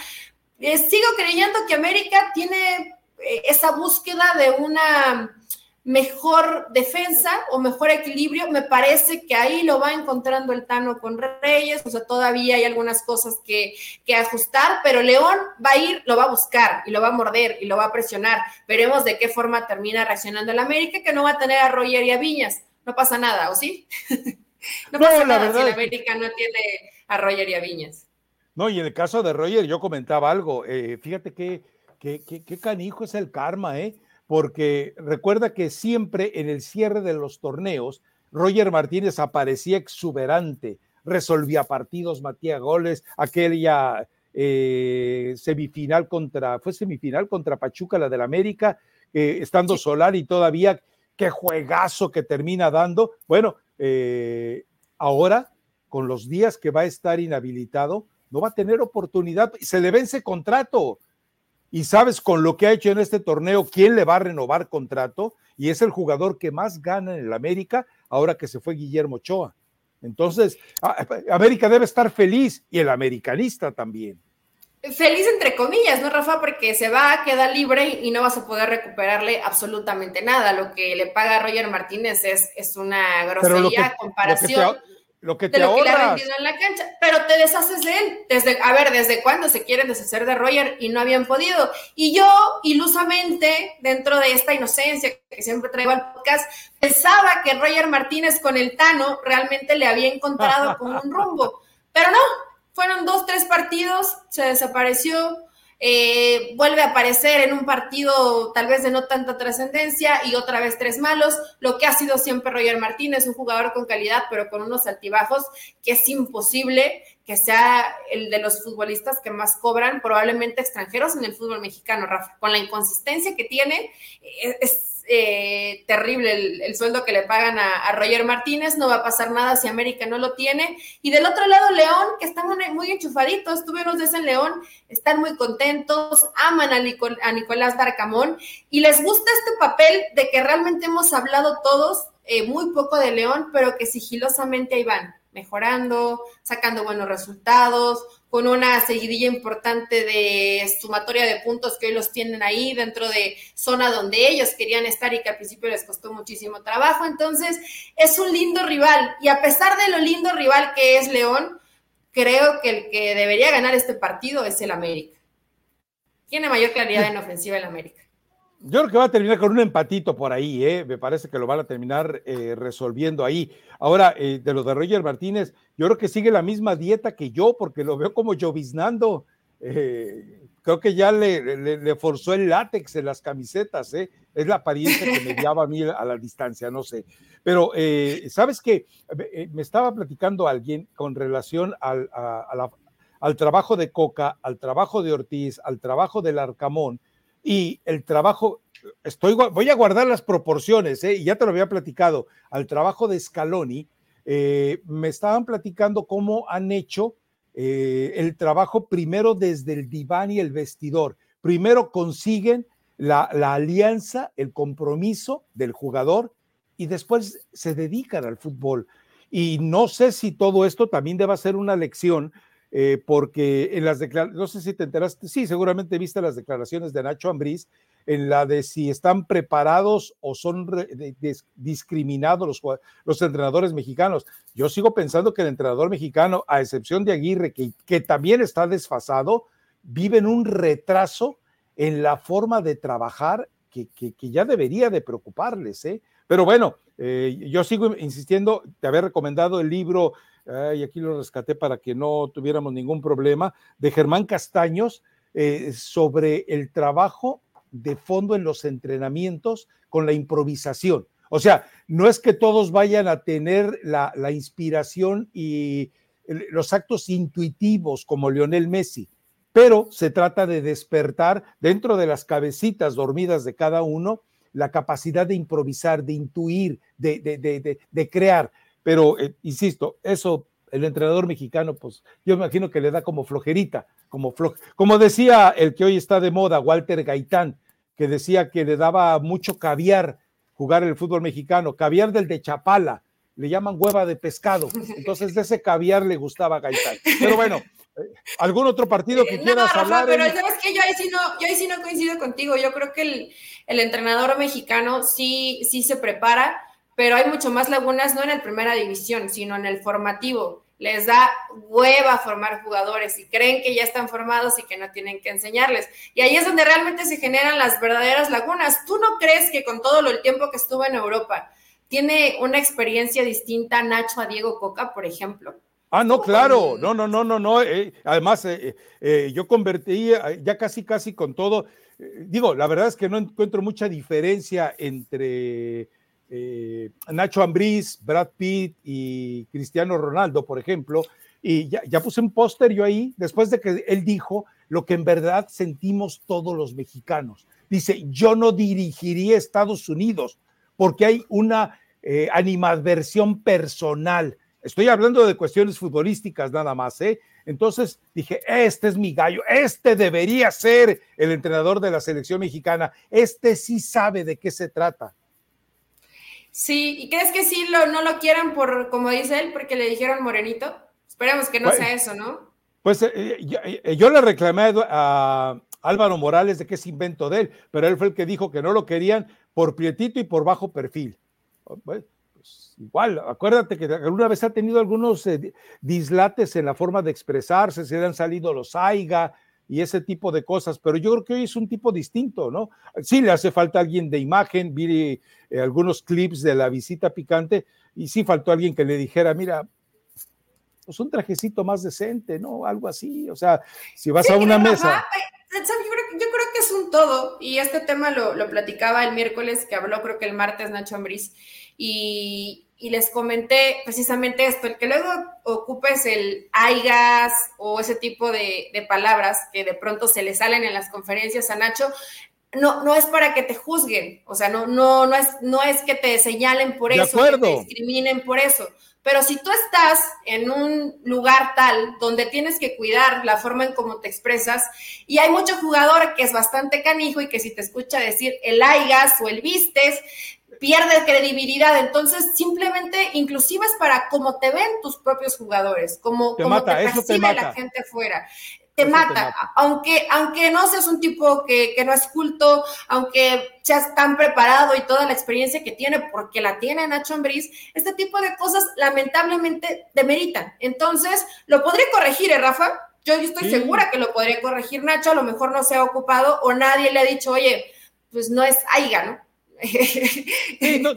Speaker 2: Eh, sigo creyendo que América tiene eh, esa búsqueda de una mejor defensa o mejor equilibrio, me parece que ahí lo va encontrando el Tano con Reyes, o sea, todavía hay algunas cosas que, ajustar, pero León va a ir, lo va a buscar y lo va a morder y lo va a presionar. Veremos de qué forma termina reaccionando el América, que no va a tener a Roger y a Viñas. No pasa nada, ¿o sí? no, pasa nada si el América no tiene a Roger y a Viñas.
Speaker 1: No, y en el caso de Roger yo comentaba algo, eh, fíjate que, qué canijo es el karma, ¿eh? porque recuerda que siempre en el cierre de los torneos, Roger Martínez aparecía exuberante, resolvía partidos, matía goles, aquella eh, semifinal contra, fue semifinal contra Pachuca, la del América, eh, estando Solar y todavía, qué juegazo que termina dando. Bueno, eh, ahora, con los días que va a estar inhabilitado, no va a tener oportunidad, se le vence contrato y sabes con lo que ha hecho en este torneo quién le va a renovar contrato y es el jugador que más gana en el América ahora que se fue Guillermo Ochoa. Entonces, América debe estar feliz y el americanista también.
Speaker 2: Feliz entre comillas, ¿no, Rafa? Porque se va, queda libre y no vas a poder recuperarle absolutamente nada. Lo que le paga Roger Martínez es, es una grosería comparación
Speaker 1: lo que te de lo que le ha rendido
Speaker 2: en la cancha, pero te deshaces de él. Desde, a ver, ¿desde cuándo se quieren deshacer de Roger y no habían podido? Y yo, ilusamente, dentro de esta inocencia que siempre traigo al podcast, pensaba que Roger Martínez con el Tano realmente le había encontrado como un rumbo, pero no, fueron dos, tres partidos, se desapareció, eh, vuelve a aparecer en un partido tal vez de no tanta trascendencia y otra vez tres malos, lo que ha sido siempre Roger Martínez, un jugador con calidad, pero con unos altibajos que es imposible que sea el de los futbolistas que más cobran, probablemente extranjeros en el fútbol mexicano, Rafa. Con la inconsistencia que tiene, eh, es eh, terrible el, sueldo que le pagan a, Roger Martínez, no va a pasar nada si América no lo tiene. Y del otro lado, León, que están muy enchufaditos, tuvimos de ese León, están muy contentos, aman a, Nicolás Darcamón y les gusta este papel de que realmente hemos hablado todos eh, muy poco de León, pero que sigilosamente ahí van, mejorando, sacando buenos resultados, con una seguidilla importante de sumatoria de puntos que hoy los tienen ahí dentro de zona donde ellos querían estar y que al principio les costó muchísimo trabajo. Entonces, es un lindo rival y a pesar de lo lindo rival que es León, creo que el que debería ganar este partido es el América. Tiene mayor claridad en ofensiva el América.
Speaker 1: Yo creo que va a terminar con un empatito por ahí, ¿eh? me parece que lo van a terminar eh, resolviendo ahí. Ahora, eh, de los de Roger Martínez, yo creo que sigue la misma dieta que yo, porque lo veo como lloviznando. creo que ya le, forzó el látex en las camisetas, es la apariencia que me llama a mí a la distancia, no sé. Pero, ¿sabes qué? Me estaba platicando alguien con relación al, al trabajo de Coca, al trabajo de Ortiz, al trabajo del Arcamón y el trabajo, estoy, voy a guardar las proporciones, ¿eh? y ya te lo había platicado, al trabajo de Scaloni, eh, me estaban platicando cómo han hecho eh, el trabajo primero desde el diván y el vestidor. Primero consiguen la, la alianza, el compromiso del jugador y después se dedican al fútbol. Y no sé si todo esto también deba ser una lección eh, porque en las declaraciones, no sé si te enteraste, sí, seguramente viste las declaraciones de Nacho Ambriz, en la de si están preparados o son discriminados los, los entrenadores mexicanos. Yo sigo pensando que el entrenador mexicano, a excepción de Aguirre, que, que también está desfasado, vive en un retraso en la forma de trabajar que, que, ya debería de preocuparles. ¿eh? Pero bueno, eh, yo sigo insistiendo, te había recomendado el libro y aquí lo rescaté para que no tuviéramos ningún problema, de Germán Castaños eh, sobre el trabajo de fondo en los entrenamientos con la improvisación. O sea, no es que todos vayan a tener la, inspiración y los actos intuitivos como Lionel Messi, pero se trata de despertar dentro de las cabecitas dormidas de cada uno la capacidad de improvisar, de intuir, de, crear. Pero, eh, insisto, eso el entrenador mexicano, pues yo me imagino que le da como flojerita, como, como decía el que hoy está de moda, Walter Gaitán, que decía que le daba mucho caviar jugar el fútbol mexicano, caviar del de Chapala, le llaman hueva de pescado, entonces de ese caviar le gustaba a Gaitán. Pero bueno, eh, ¿algún otro partido que quieras hablar?
Speaker 2: Pero sabes que yo ahí sí no, yo ahí sí no coincido contigo, yo creo que el, el entrenador mexicano sí, sí se prepara, pero hay mucho más lagunas, no en el primera división, sino en el formativo. Les da hueva formar jugadores y creen que ya están formados y que no tienen que enseñarles. Y ahí es donde realmente se generan las verdaderas lagunas. ¿Tú no crees que con todo el tiempo que estuvo en Europa tiene una experiencia distinta Nacho a Diego Coca, por ejemplo?
Speaker 1: Ah, no, claro, no, no, no, no, no. Eh, además, eh, eh, yo convertí ya casi, casi con todo. digo, la verdad es que no encuentro mucha diferencia entre eh, Nacho Ambriz, Brad Pitt y Cristiano Ronaldo, por ejemplo, y ya, puse un póster yo ahí, después de que él dijo lo que en verdad sentimos todos los mexicanos. Dice, yo no dirigiría Estados Unidos porque hay una eh, animadversión personal. Estoy hablando de cuestiones futbolísticas nada más, ¿eh? Entonces dije, este es mi gallo, este debería ser el entrenador de la selección mexicana, este sí sabe de qué se trata.
Speaker 2: Sí, ¿y crees que sí lo, no lo quieran por, como dice él, porque le dijeron morenito? Esperemos que no pues, sea eso, ¿no?
Speaker 1: Pues eh, eh, eh, yo, le reclamé a Álvaro Morales de que es invento de él, pero él fue el que dijo que no lo querían por prietito y por bajo perfil. Oh, pues igual, acuérdate que alguna vez ha tenido algunos dislates en la forma de expresarse, se le han salido los aiga, y ese tipo de cosas, pero yo creo que hoy es un tipo distinto, ¿no? Sí le hace falta alguien de imagen, vi eh, algunos clips de la visita picante y sí faltó alguien que le dijera, mira, pues un trajecito más decente, ¿no? Algo así, o sea, si vas a una mesa...
Speaker 2: Yo creo, que es un todo, y este tema lo, lo platicaba el miércoles, que habló creo que el martes Nacho Ambriz, y, y les comenté precisamente esto, el que luego ocupes el aigas o ese tipo de, palabras que de pronto se le salen en las conferencias a Nacho, no, no es para que te juzguen, o sea, no, no, no, es, no es que te señalen por eso, que te discriminen por eso. Pero si tú estás en un lugar tal donde tienes que cuidar la forma en cómo te expresas, y hay mucho jugador que es bastante canijo y que si te escucha decir el aigas o el vistes, pierde credibilidad. Entonces, simplemente, inclusive es para cómo te ven tus propios jugadores, como, te, mata, te percibe la gente fuera. Te mata. Aunque, aunque no seas un tipo que, que, no es culto, aunque seas tan preparado y toda la experiencia que tiene, porque la tiene Nacho Ambriz, este tipo de cosas lamentablemente demeritan. Entonces, lo podría corregir, ¿eh, Rafa? Yo estoy segura que lo podría corregir Nacho, a lo mejor no se ha ocupado o nadie le ha dicho, oye, pues no es aiga, ¿no?
Speaker 1: No,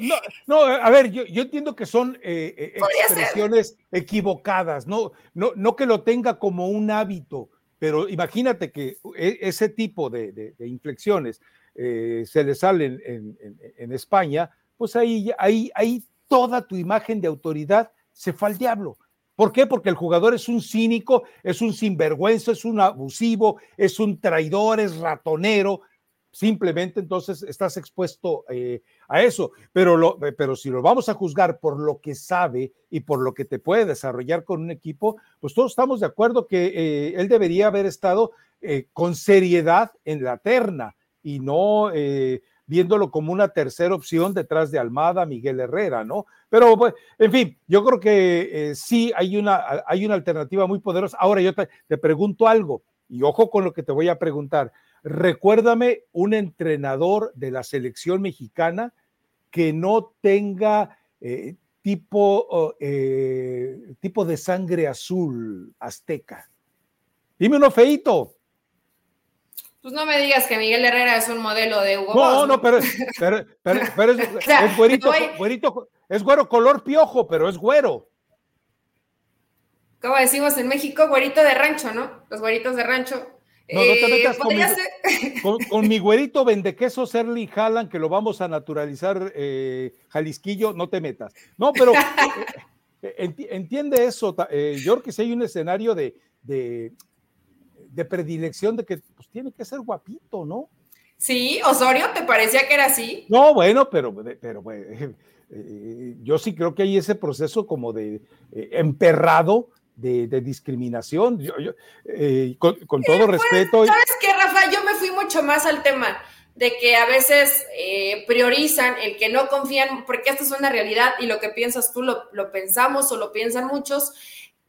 Speaker 1: no, a ver, yo, entiendo que son eh, eh, expresiones equivocadas, no, no, no que lo tenga como un hábito, pero imagínate que e, ese tipo de, inflexiones eh, se le salen en, España, pues ahí, ahí, ahí toda tu imagen de autoridad se fue al diablo. ¿Por qué? Porque el jugador es un cínico, es un sinvergüenza, es un abusivo, es un traidor, es ratonero, simplemente entonces estás expuesto eh, a eso. Pero, eh, pero si lo vamos a juzgar por lo que sabe y por lo que te puede desarrollar con un equipo, pues todos estamos de acuerdo que eh, él debería haber estado con seriedad en la terna y no viéndolo como una tercera opción detrás de Almada, Miguel Herrera, ¿no? Pero, pues, en fin, yo creo que sí hay una, hay una alternativa muy poderosa. Ahora yo te pregunto algo, y ojo con lo que te voy a preguntar Recuérdame un entrenador de la selección mexicana que no tenga eh, tipo, eh, tipo de sangre azul azteca. Dime uno feito.
Speaker 2: Pues no me digas que Miguel Herrera es un modelo de Hugo
Speaker 1: No, no, pero, pero, pero, es, güerito, güerito, es güero color piojo, pero es güero.
Speaker 2: Como decimos en México, güerito de rancho, ¿no? Los güeritos de rancho
Speaker 1: No, no te metas con, mi, güerito vende queso Serly Jalan, que lo vamos a naturalizar eh, Jalisquillo, no te metas. No, pero entiende eso, yo creo que si hay un escenario de, de, predilección de que pues, tiene que ser guapito, ¿no?
Speaker 2: Sí, Osorio, ¿te parecía que era así?
Speaker 1: No, bueno, pero, pero eh, yo sí creo que hay ese proceso como de eh, emperrado de, discriminación. Eh, con, todo pues, respeto.
Speaker 2: ¿Sabes qué, Rafa? Yo me fui mucho más al tema de que a veces priorizan el que no confían, porque esto es una realidad y lo que piensas tú lo, lo pensamos o lo piensan muchos,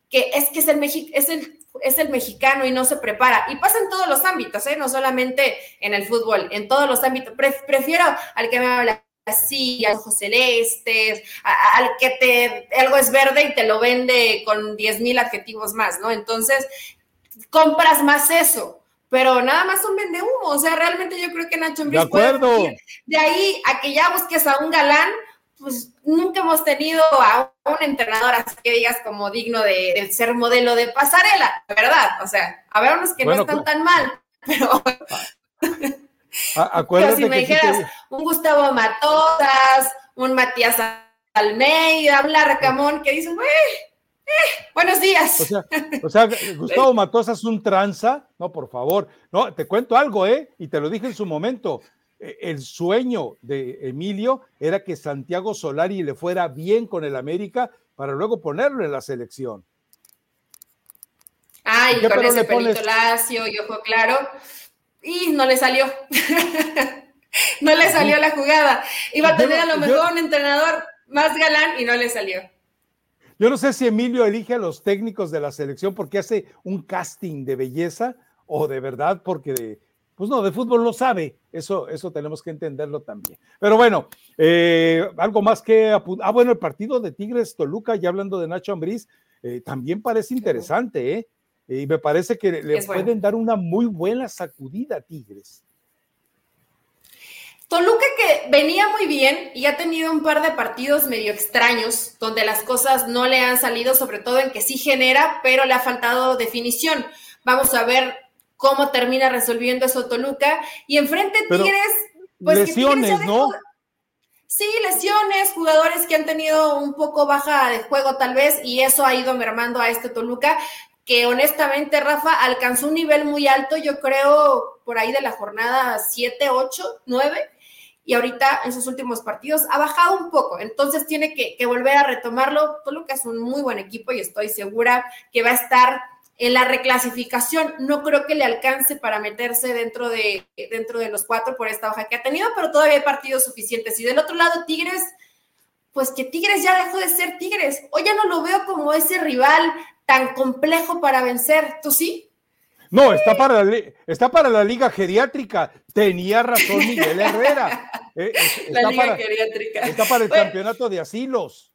Speaker 2: que es que es el, es el, es el mexicano y no se prepara. Y pasa en todos los ámbitos, ¿eh? no solamente en el fútbol, en todos los ámbitos. prefiero al que me habla así, a ojos celestes, al que te algo es verde y te lo vende con 10 mil adjetivos más, ¿no? Entonces, compras más eso. Pero nada más un vende humo. O sea, realmente yo creo que Nacho
Speaker 1: Ambriz puede
Speaker 2: de ahí a que ya busques a un galán, pues nunca hemos tenido a un entrenador así que digas como digno de, ser modelo de pasarela, ¿verdad? O sea, a ver unos que no están pues tan mal, pero...
Speaker 1: Acuérdate
Speaker 2: si me dijeras un Gustavo Matosas, un Matías Almeida, un Larcamón, que dicen, eh, buenos días.
Speaker 1: O sea, Gustavo Matosas un tranza, no, por favor, no, te cuento algo, ¿eh? Y te lo dije en su momento. E, el sueño de Emilio era que Santiago Solari le fuera bien con el América para luego ponerlo en la selección.
Speaker 2: Ay, con ese pelito lacio y ojo claro y no le salió. no le salió la jugada. Iba a tener a lo mejor un entrenador más galán y no le salió.
Speaker 1: Yo no sé si Emilio elige a los técnicos de la selección porque hace un casting de belleza o de verdad porque, pues no, de fútbol no sabe. Eso, eso tenemos que entenderlo también. Pero bueno, eh, algo más que Ah, bueno, el partido de Tigres Toluca, ya hablando de Nacho Ambriz, eh, también parece interesante, ¿eh? Y me parece que le pueden dar una muy buena sacudida a Tigres.
Speaker 2: Toluca que venía muy bien y ha tenido un par de partidos medio extraños donde las cosas no le han salido, sobre todo en que sí genera, pero le ha faltado definición. Vamos a ver cómo termina resolviendo eso Toluca. Y enfrente Tigres,
Speaker 1: pues lesiones, ¿no?
Speaker 2: Sí, lesiones, jugadores que han tenido un poco baja de juego tal vez y eso ha ido mermando a este Toluca que honestamente Rafa alcanzó un nivel muy alto, yo creo por ahí de la jornada 7, 8, 9, y ahorita en sus últimos partidos ha bajado un poco, entonces tiene que, volver a retomarlo. Toluca es un muy buen equipo y estoy segura que va a estar en la reclasificación. No creo que le alcance para meterse dentro de, dentro de los cuatro por esta hoja que ha tenido, pero todavía hay partidos suficientes. Y del otro lado, Tigres, pues que Tigres ya dejó de ser Tigres. Hoy ya no lo veo como ese rival tan complejo para vencer. ¿Tú sí?
Speaker 1: No, está para, la, está para la liga geriátrica. Tenía razón Miguel Herrera.
Speaker 2: Eh, la liga geriátrica.
Speaker 1: Está para el campeonato de asilos.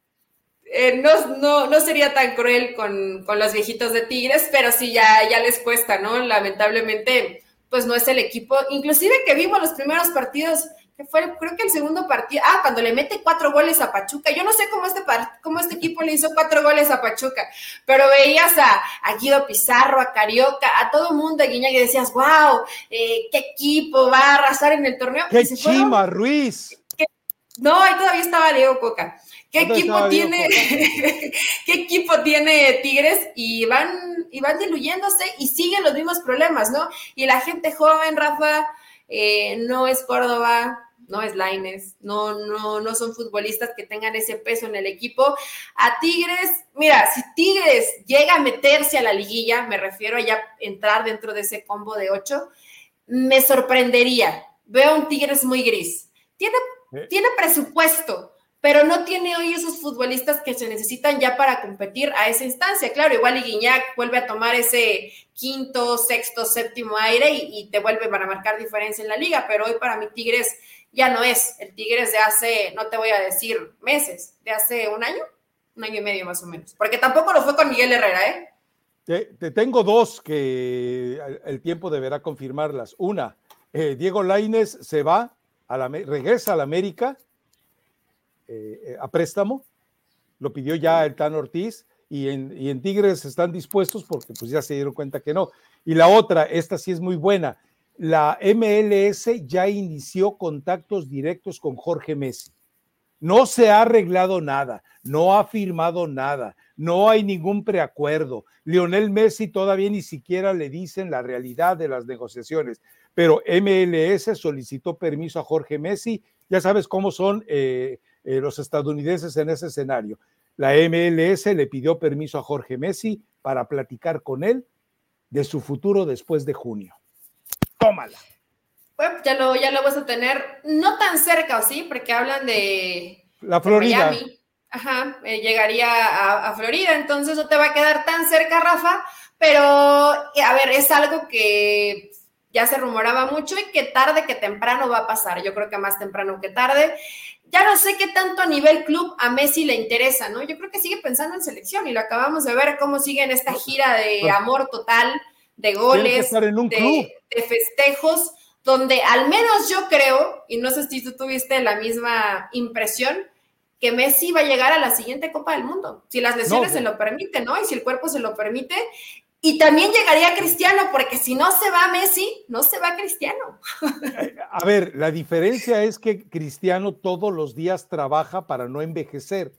Speaker 2: Eh, no, no, no, sería tan cruel con, con, los viejitos de Tigres, pero sí ya, ya les cuesta, ¿no? Lamentablemente, pues no es el equipo. Inclusive que vimos los primeros partidos, fue creo que el segundo partido, ah, cuando le mete cuatro goles a Pachuca, yo no sé cómo este, cómo este equipo le hizo cuatro goles a Pachuca, pero veías a, Guido Pizarro, a Carioca, a todo mundo de Guiñac y decías, wow, eh, qué equipo va a arrasar en el torneo.
Speaker 1: ¡Qué chima, Ruiz!
Speaker 2: no, ahí todavía estaba Diego Coca. ¿Qué equipo tiene, qué equipo tiene Tigres? Y van, y van diluyéndose y siguen los mismos problemas, ¿no? Y la gente joven, Rafa, eh, no es Córdoba, no es Laines, no, no, no son futbolistas que tengan ese peso en el equipo. A Tigres, mira, si Tigres llega a meterse a la liguilla, me refiero a ya entrar dentro de ese combo de ocho, me sorprendería. Veo un Tigres muy gris. Tiene, eh. tiene presupuesto, pero no tiene hoy esos futbolistas que se necesitan ya para competir a esa instancia. Claro, igual y Guiñac vuelve a tomar ese quinto, sexto, séptimo aire y, y, te vuelve para marcar diferencia en la liga, pero hoy para mí Tigres ya no es el Tigres de hace, no te voy a decir meses, de hace un año, un año y medio más o menos, porque tampoco lo fue con Miguel Herrera, ¿eh?
Speaker 1: Te, tengo dos que el tiempo deberá confirmarlas. Una, eh, Diego Laines se va, a la, regresa a la América eh, a préstamo, lo pidió ya el Tan Ortiz, y en, y en Tigres están dispuestos porque pues ya se dieron cuenta que no. Y la otra, esta sí es muy buena, la MLS ya inició contactos directos con Jorge Messi. No se ha arreglado nada, no ha firmado nada, no hay ningún preacuerdo. Lionel Messi todavía ni siquiera le dicen la realidad de las negociaciones, pero MLS solicitó permiso a Jorge Messi. Ya sabes cómo son eh, eh, los estadounidenses en ese escenario. La MLS le pidió permiso a Jorge Messi para platicar con él de su futuro después de junio. Tómala.
Speaker 2: Bueno, ya lo, ya lo vas a tener no tan cerca, ¿o sí? Porque hablan de,
Speaker 1: la Florida.
Speaker 2: Miami. Ajá, eh, llegaría a, a, Florida, entonces no te va a quedar tan cerca, Rafa, pero a ver, es algo que ya se rumoraba mucho y que tarde que temprano va a pasar, yo creo que más temprano que tarde. Ya no sé qué tanto a nivel club a Messi le interesa, ¿no? Yo creo que sigue pensando en selección y lo acabamos de ver cómo sigue en esta gira de pues amor total, de goles, de, de festejos donde al menos yo creo, y no sé si tú tuviste la misma impresión, que Messi va a llegar a la siguiente Copa del Mundo, si las lesiones se lo permiten, ¿no? Y si el cuerpo se lo permite. Y también llegaría Cristiano, porque si no se va Messi, no se va Cristiano.
Speaker 1: A ver, la diferencia es que Cristiano todos los días trabaja para no envejecer.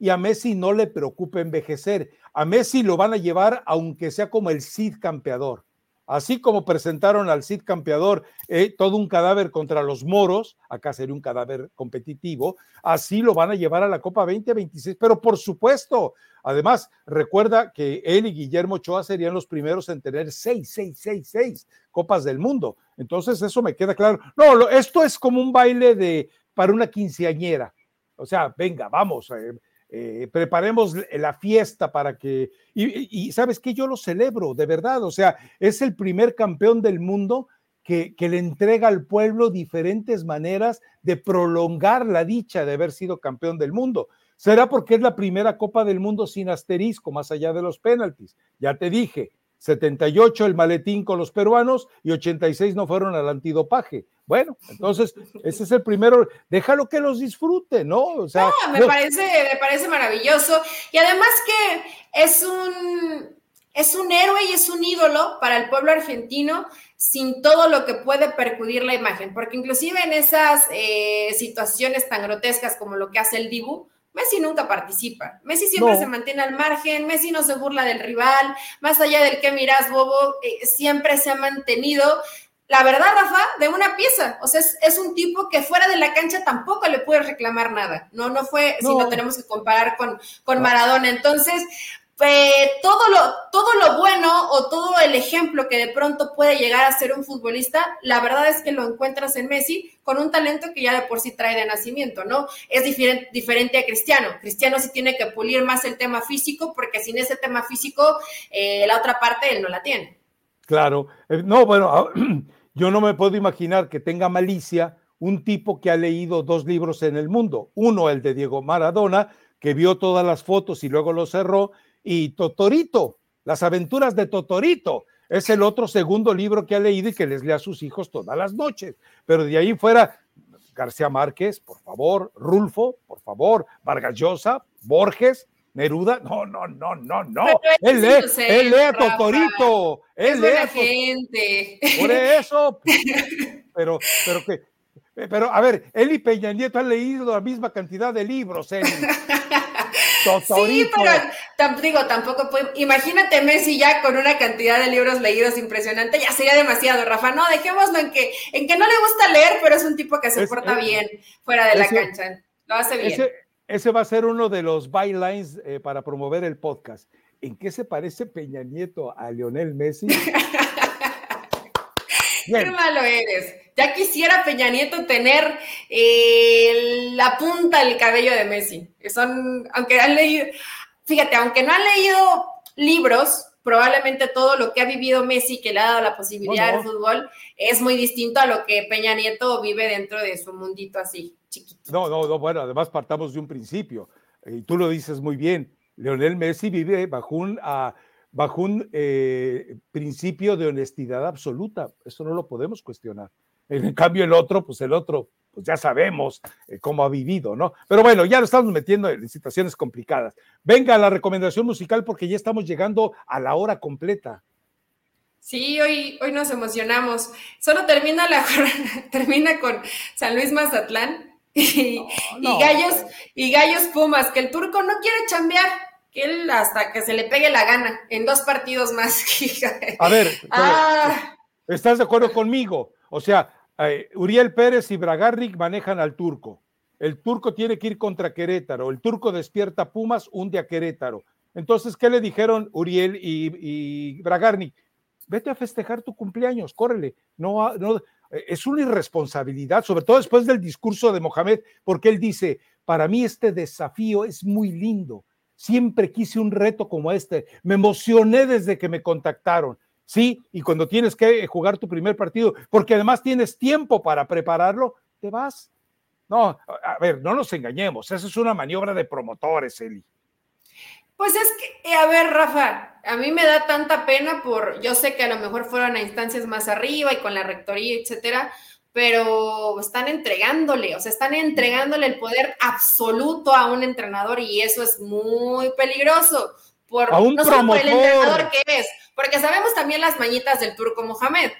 Speaker 1: Y a Messi no le preocupa envejecer. A Messi lo van a llevar aunque sea como el Cid campeador Así como presentaron al Cid campeador eh, todo un cadáver contra los moros, acá sería un cadáver competitivo, así lo van a llevar a la Copa 2026, pero por supuesto, además, recuerda que él y Guillermo Ochoa serían los primeros en tener seis, seis, seis, seis Copas del Mundo. Entonces, eso me queda claro. No, esto es como un baile de para una quinceañera. O sea, venga, vamos. Eh, eh, preparemos la fiesta para que, y, sabes que yo lo celebro, de verdad, o sea, es el primer campeón del mundo que, que, le entrega al pueblo diferentes maneras de prolongar la dicha de haber sido campeón del mundo. Será porque es la primera Copa del Mundo sin asterisco, más allá de los penaltis. Ya te dije, 78 el maletín con los peruanos y 86 no fueron al antidopaje. Bueno, entonces ese es el primero, déjalo que los disfrute, ¿no? O
Speaker 2: sea, no, me, Parece, me parece maravilloso y además que es un, es un héroe y es un ídolo para el pueblo argentino sin todo lo que puede percudir la imagen, porque inclusive en esas eh, situaciones tan grotescas como lo que hace el Dibu, Messi nunca participa. Messi siempre se mantiene al margen, Messi no se burla del rival, más allá del que mirás, Bobo, eh, siempre se ha mantenido. La verdad, Rafa, de una pieza. O sea, es, un tipo que fuera de la cancha tampoco le puede reclamar nada. No, no fue, si lo tenemos que comparar con, con Maradona. Entonces, todo, lo, todo lo bueno o todo el ejemplo que de pronto puede llegar a ser un futbolista, la verdad es que lo encuentras en Messi con un talento que ya de por sí trae de nacimiento, ¿no? Es diferente, diferente a Cristiano. Cristiano sí tiene que pulir más el tema físico porque sin ese tema físico, eh, la otra parte él no la tiene.
Speaker 1: Claro, eh, no, bueno, yo no me puedo imaginar que tenga malicia un tipo que ha leído dos libros en el mundo. Uno, el de Diego Maradona, que vio todas las fotos y luego lo cerró, y Totorito, las aventuras de Totorito. Es el otro segundo libro que ha leído y que les lee a sus hijos todas las noches. Pero de ahí fuera, García Márquez, por favor, Rulfo, por favor, Vargas Llosa, Borges, Neruda, no, no, no, no, no. Él lee, él lee a Totorito. Él lee a
Speaker 2: gente.
Speaker 1: Por eso, pero, pero que, pero a ver, él y Peña Nieto han leído la misma cantidad de libros, Eli.
Speaker 2: Sí, pero digo, tampoco puede. Imagínate Messi ya con una cantidad de libros leídos impresionante, ya sería demasiado, Rafa. No, dejémoslo en que, en que no le gusta leer, pero es un tipo que se porta bien fuera de la cancha. Lo hace bien.
Speaker 1: Ese, va a ser uno de los bylines eh, para promover el podcast. ¿En qué se parece Peña Nieto a Lionel Messi?
Speaker 2: Qué malo eres. Ya quisiera Peña Nieto tener eh, la punta del cabello de Messi. Son, aunque han leído, fíjate, aunque no han leído libros, probablemente todo lo que ha vivido Messi, que le ha dado la posibilidad del fútbol, es muy distinto a lo que Peña Nieto vive dentro de su mundito así, chiquito.
Speaker 1: No, no, no, bueno, además partamos de un principio, y tú lo dices muy bien, Leonel Messi vive bajo un... Ah, bajo un eh, principio de honestidad absoluta. Eso no lo podemos cuestionar. En cambio, el otro, pues el otro pues ya sabemos eh, cómo ha vivido, ¿no? Pero bueno, ya lo estamos metiendo en situaciones complicadas. Venga la recomendación musical porque ya estamos llegando a la hora completa.
Speaker 2: Sí, hoy, hoy nos emocionamos. Solo termina la termina con San Luis Mazatlán y, Gallos y Gallos Pumas, que el turco no quiere chambear, que él hasta que se le pegue la gana en dos partidos más.
Speaker 1: A ver, ah. ¿estás de acuerdo conmigo? O sea, eh, Uriel Pérez y Bragarnik manejan al turco. El turco tiene que ir contra Querétaro. El turco despierta Pumas, hunde a Querétaro. Entonces, ¿qué le dijeron Uriel y, y Bragarnik? Vete a festejar tu cumpleaños, córrele. No, no, es una irresponsabilidad, sobre todo después del discurso de Mohamed, porque él dice, para mí este desafío es muy lindo. Siempre quise un reto como este. Me emocioné desde que me contactaron. Sí, y cuando tienes que jugar tu primer partido, porque además tienes tiempo para prepararlo, te vas. No, a ver, no nos engañemos, esa es una maniobra de promotores, Eli.
Speaker 2: Pues es que, eh, a ver, Rafa, a mí me da tanta pena por, yo sé que a lo mejor fueron a instancias más arriba y con la rectoría, etcétera, pero están entregándole, o sea, están entregándole el poder absoluto a un entrenador y eso es muy peligroso. Por,
Speaker 1: a un
Speaker 2: no
Speaker 1: promotor.
Speaker 2: por el entrenador que es, porque sabemos también las mañitas del turco Mohamed,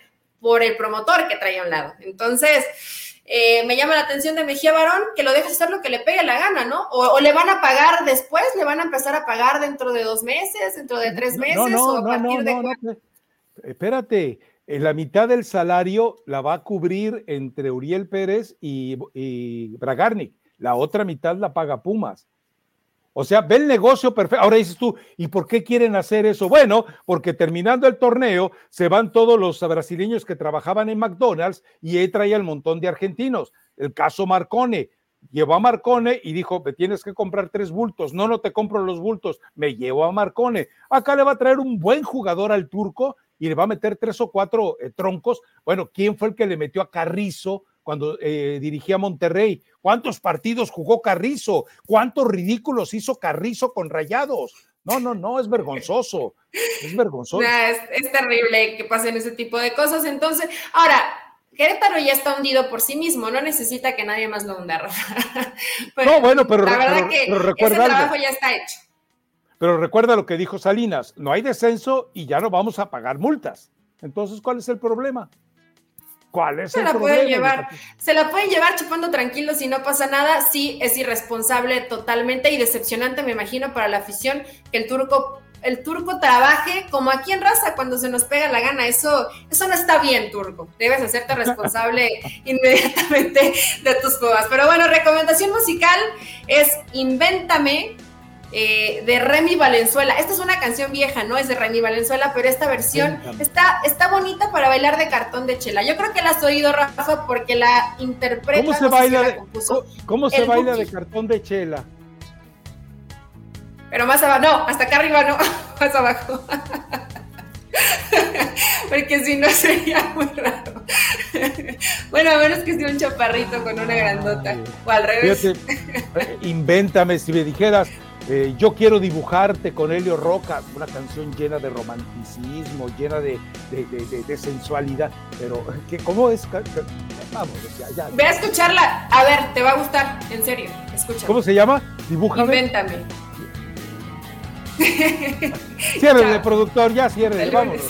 Speaker 2: por el promotor que trae a un lado. Entonces, eh, me llama la atención de Mejía Barón que lo deje hacer lo que le pegue la gana, ¿no? O, le van a pagar después, le van a empezar a pagar dentro de dos meses, dentro de tres meses, no, no, o a partir de.
Speaker 1: Pues, espérate, la mitad del salario la va a cubrir entre Uriel Pérez y, y Bragarnik. La otra mitad la paga Pumas. O sea, ve el negocio perfecto. Ahora dices tú, ¿y por qué quieren hacer eso? Bueno, porque terminando el torneo se van todos los brasileños que trabajaban en McDonald's y ahí traía el montón de argentinos. El caso Marcone. Llevó a Marcone y dijo, me tienes que comprar tres bultos. No, no te compro los bultos. Me llevo a Marcone. Acá le va a traer un buen jugador al turco y le va a meter tres o cuatro eh, troncos. Bueno, ¿quién fue el que le metió a Carrizo cuando eh, dirigía Monterrey. ¿Cuántos partidos jugó Carrizo? ¿Cuántos ridículos hizo Carrizo con Rayados? No, no, no, es vergonzoso. Es vergonzoso.
Speaker 2: es, terrible que pasen ese tipo de cosas. Entonces, ahora, Querétaro ya está hundido por sí mismo, no necesita que nadie más lo hunda.
Speaker 1: no, bueno, pero, la verdad que recuerda ese
Speaker 2: trabajo ya está hecho.
Speaker 1: Pero recuerda lo que dijo Salinas, no hay descenso y ya no vamos a pagar multas. Entonces, ¿cuál es el problema? ¿Cuál es se la Pueden
Speaker 2: llevar, se la pueden llevar chupando tranquilos y no pasa nada. Sí, es irresponsable totalmente y decepcionante, me imagino, para la afición que el turco el turco trabaje como aquí en raza cuando se nos pega la gana. Eso, eso no está bien, turco. Debes hacerte responsable inmediatamente de tus cosas. Pero bueno, recomendación musical es Invéntame eh, de Remy Valenzuela. Esta es una canción vieja, no es de Remy Valenzuela, pero esta versión está, está bonita para bailar de cartón de chela. Yo creo que la has oído, Rafa, porque la interpreta.
Speaker 1: ¿Cómo se baila, de, ¿cómo, se baila de cartón de chela?
Speaker 2: Pero más abajo, no, hasta acá arriba no, más abajo. Porque si no sería muy raro. bueno, a menos que sea un chaparrito con una grandota. O al revés.
Speaker 1: Eh, invéntame, si me dijeras, eh, yo quiero dibujarte con Helio Roca, una canción llena de romanticismo, llena de, sensualidad, pero ¿cómo es?
Speaker 2: Vamos, ya, ya, Ve a escucharla, a ver, te va a gustar, en serio, escucha.
Speaker 1: ¿Cómo se llama? Dibújame.
Speaker 2: Invéntame.
Speaker 1: Cierre de productor, ya cierre, vámonos.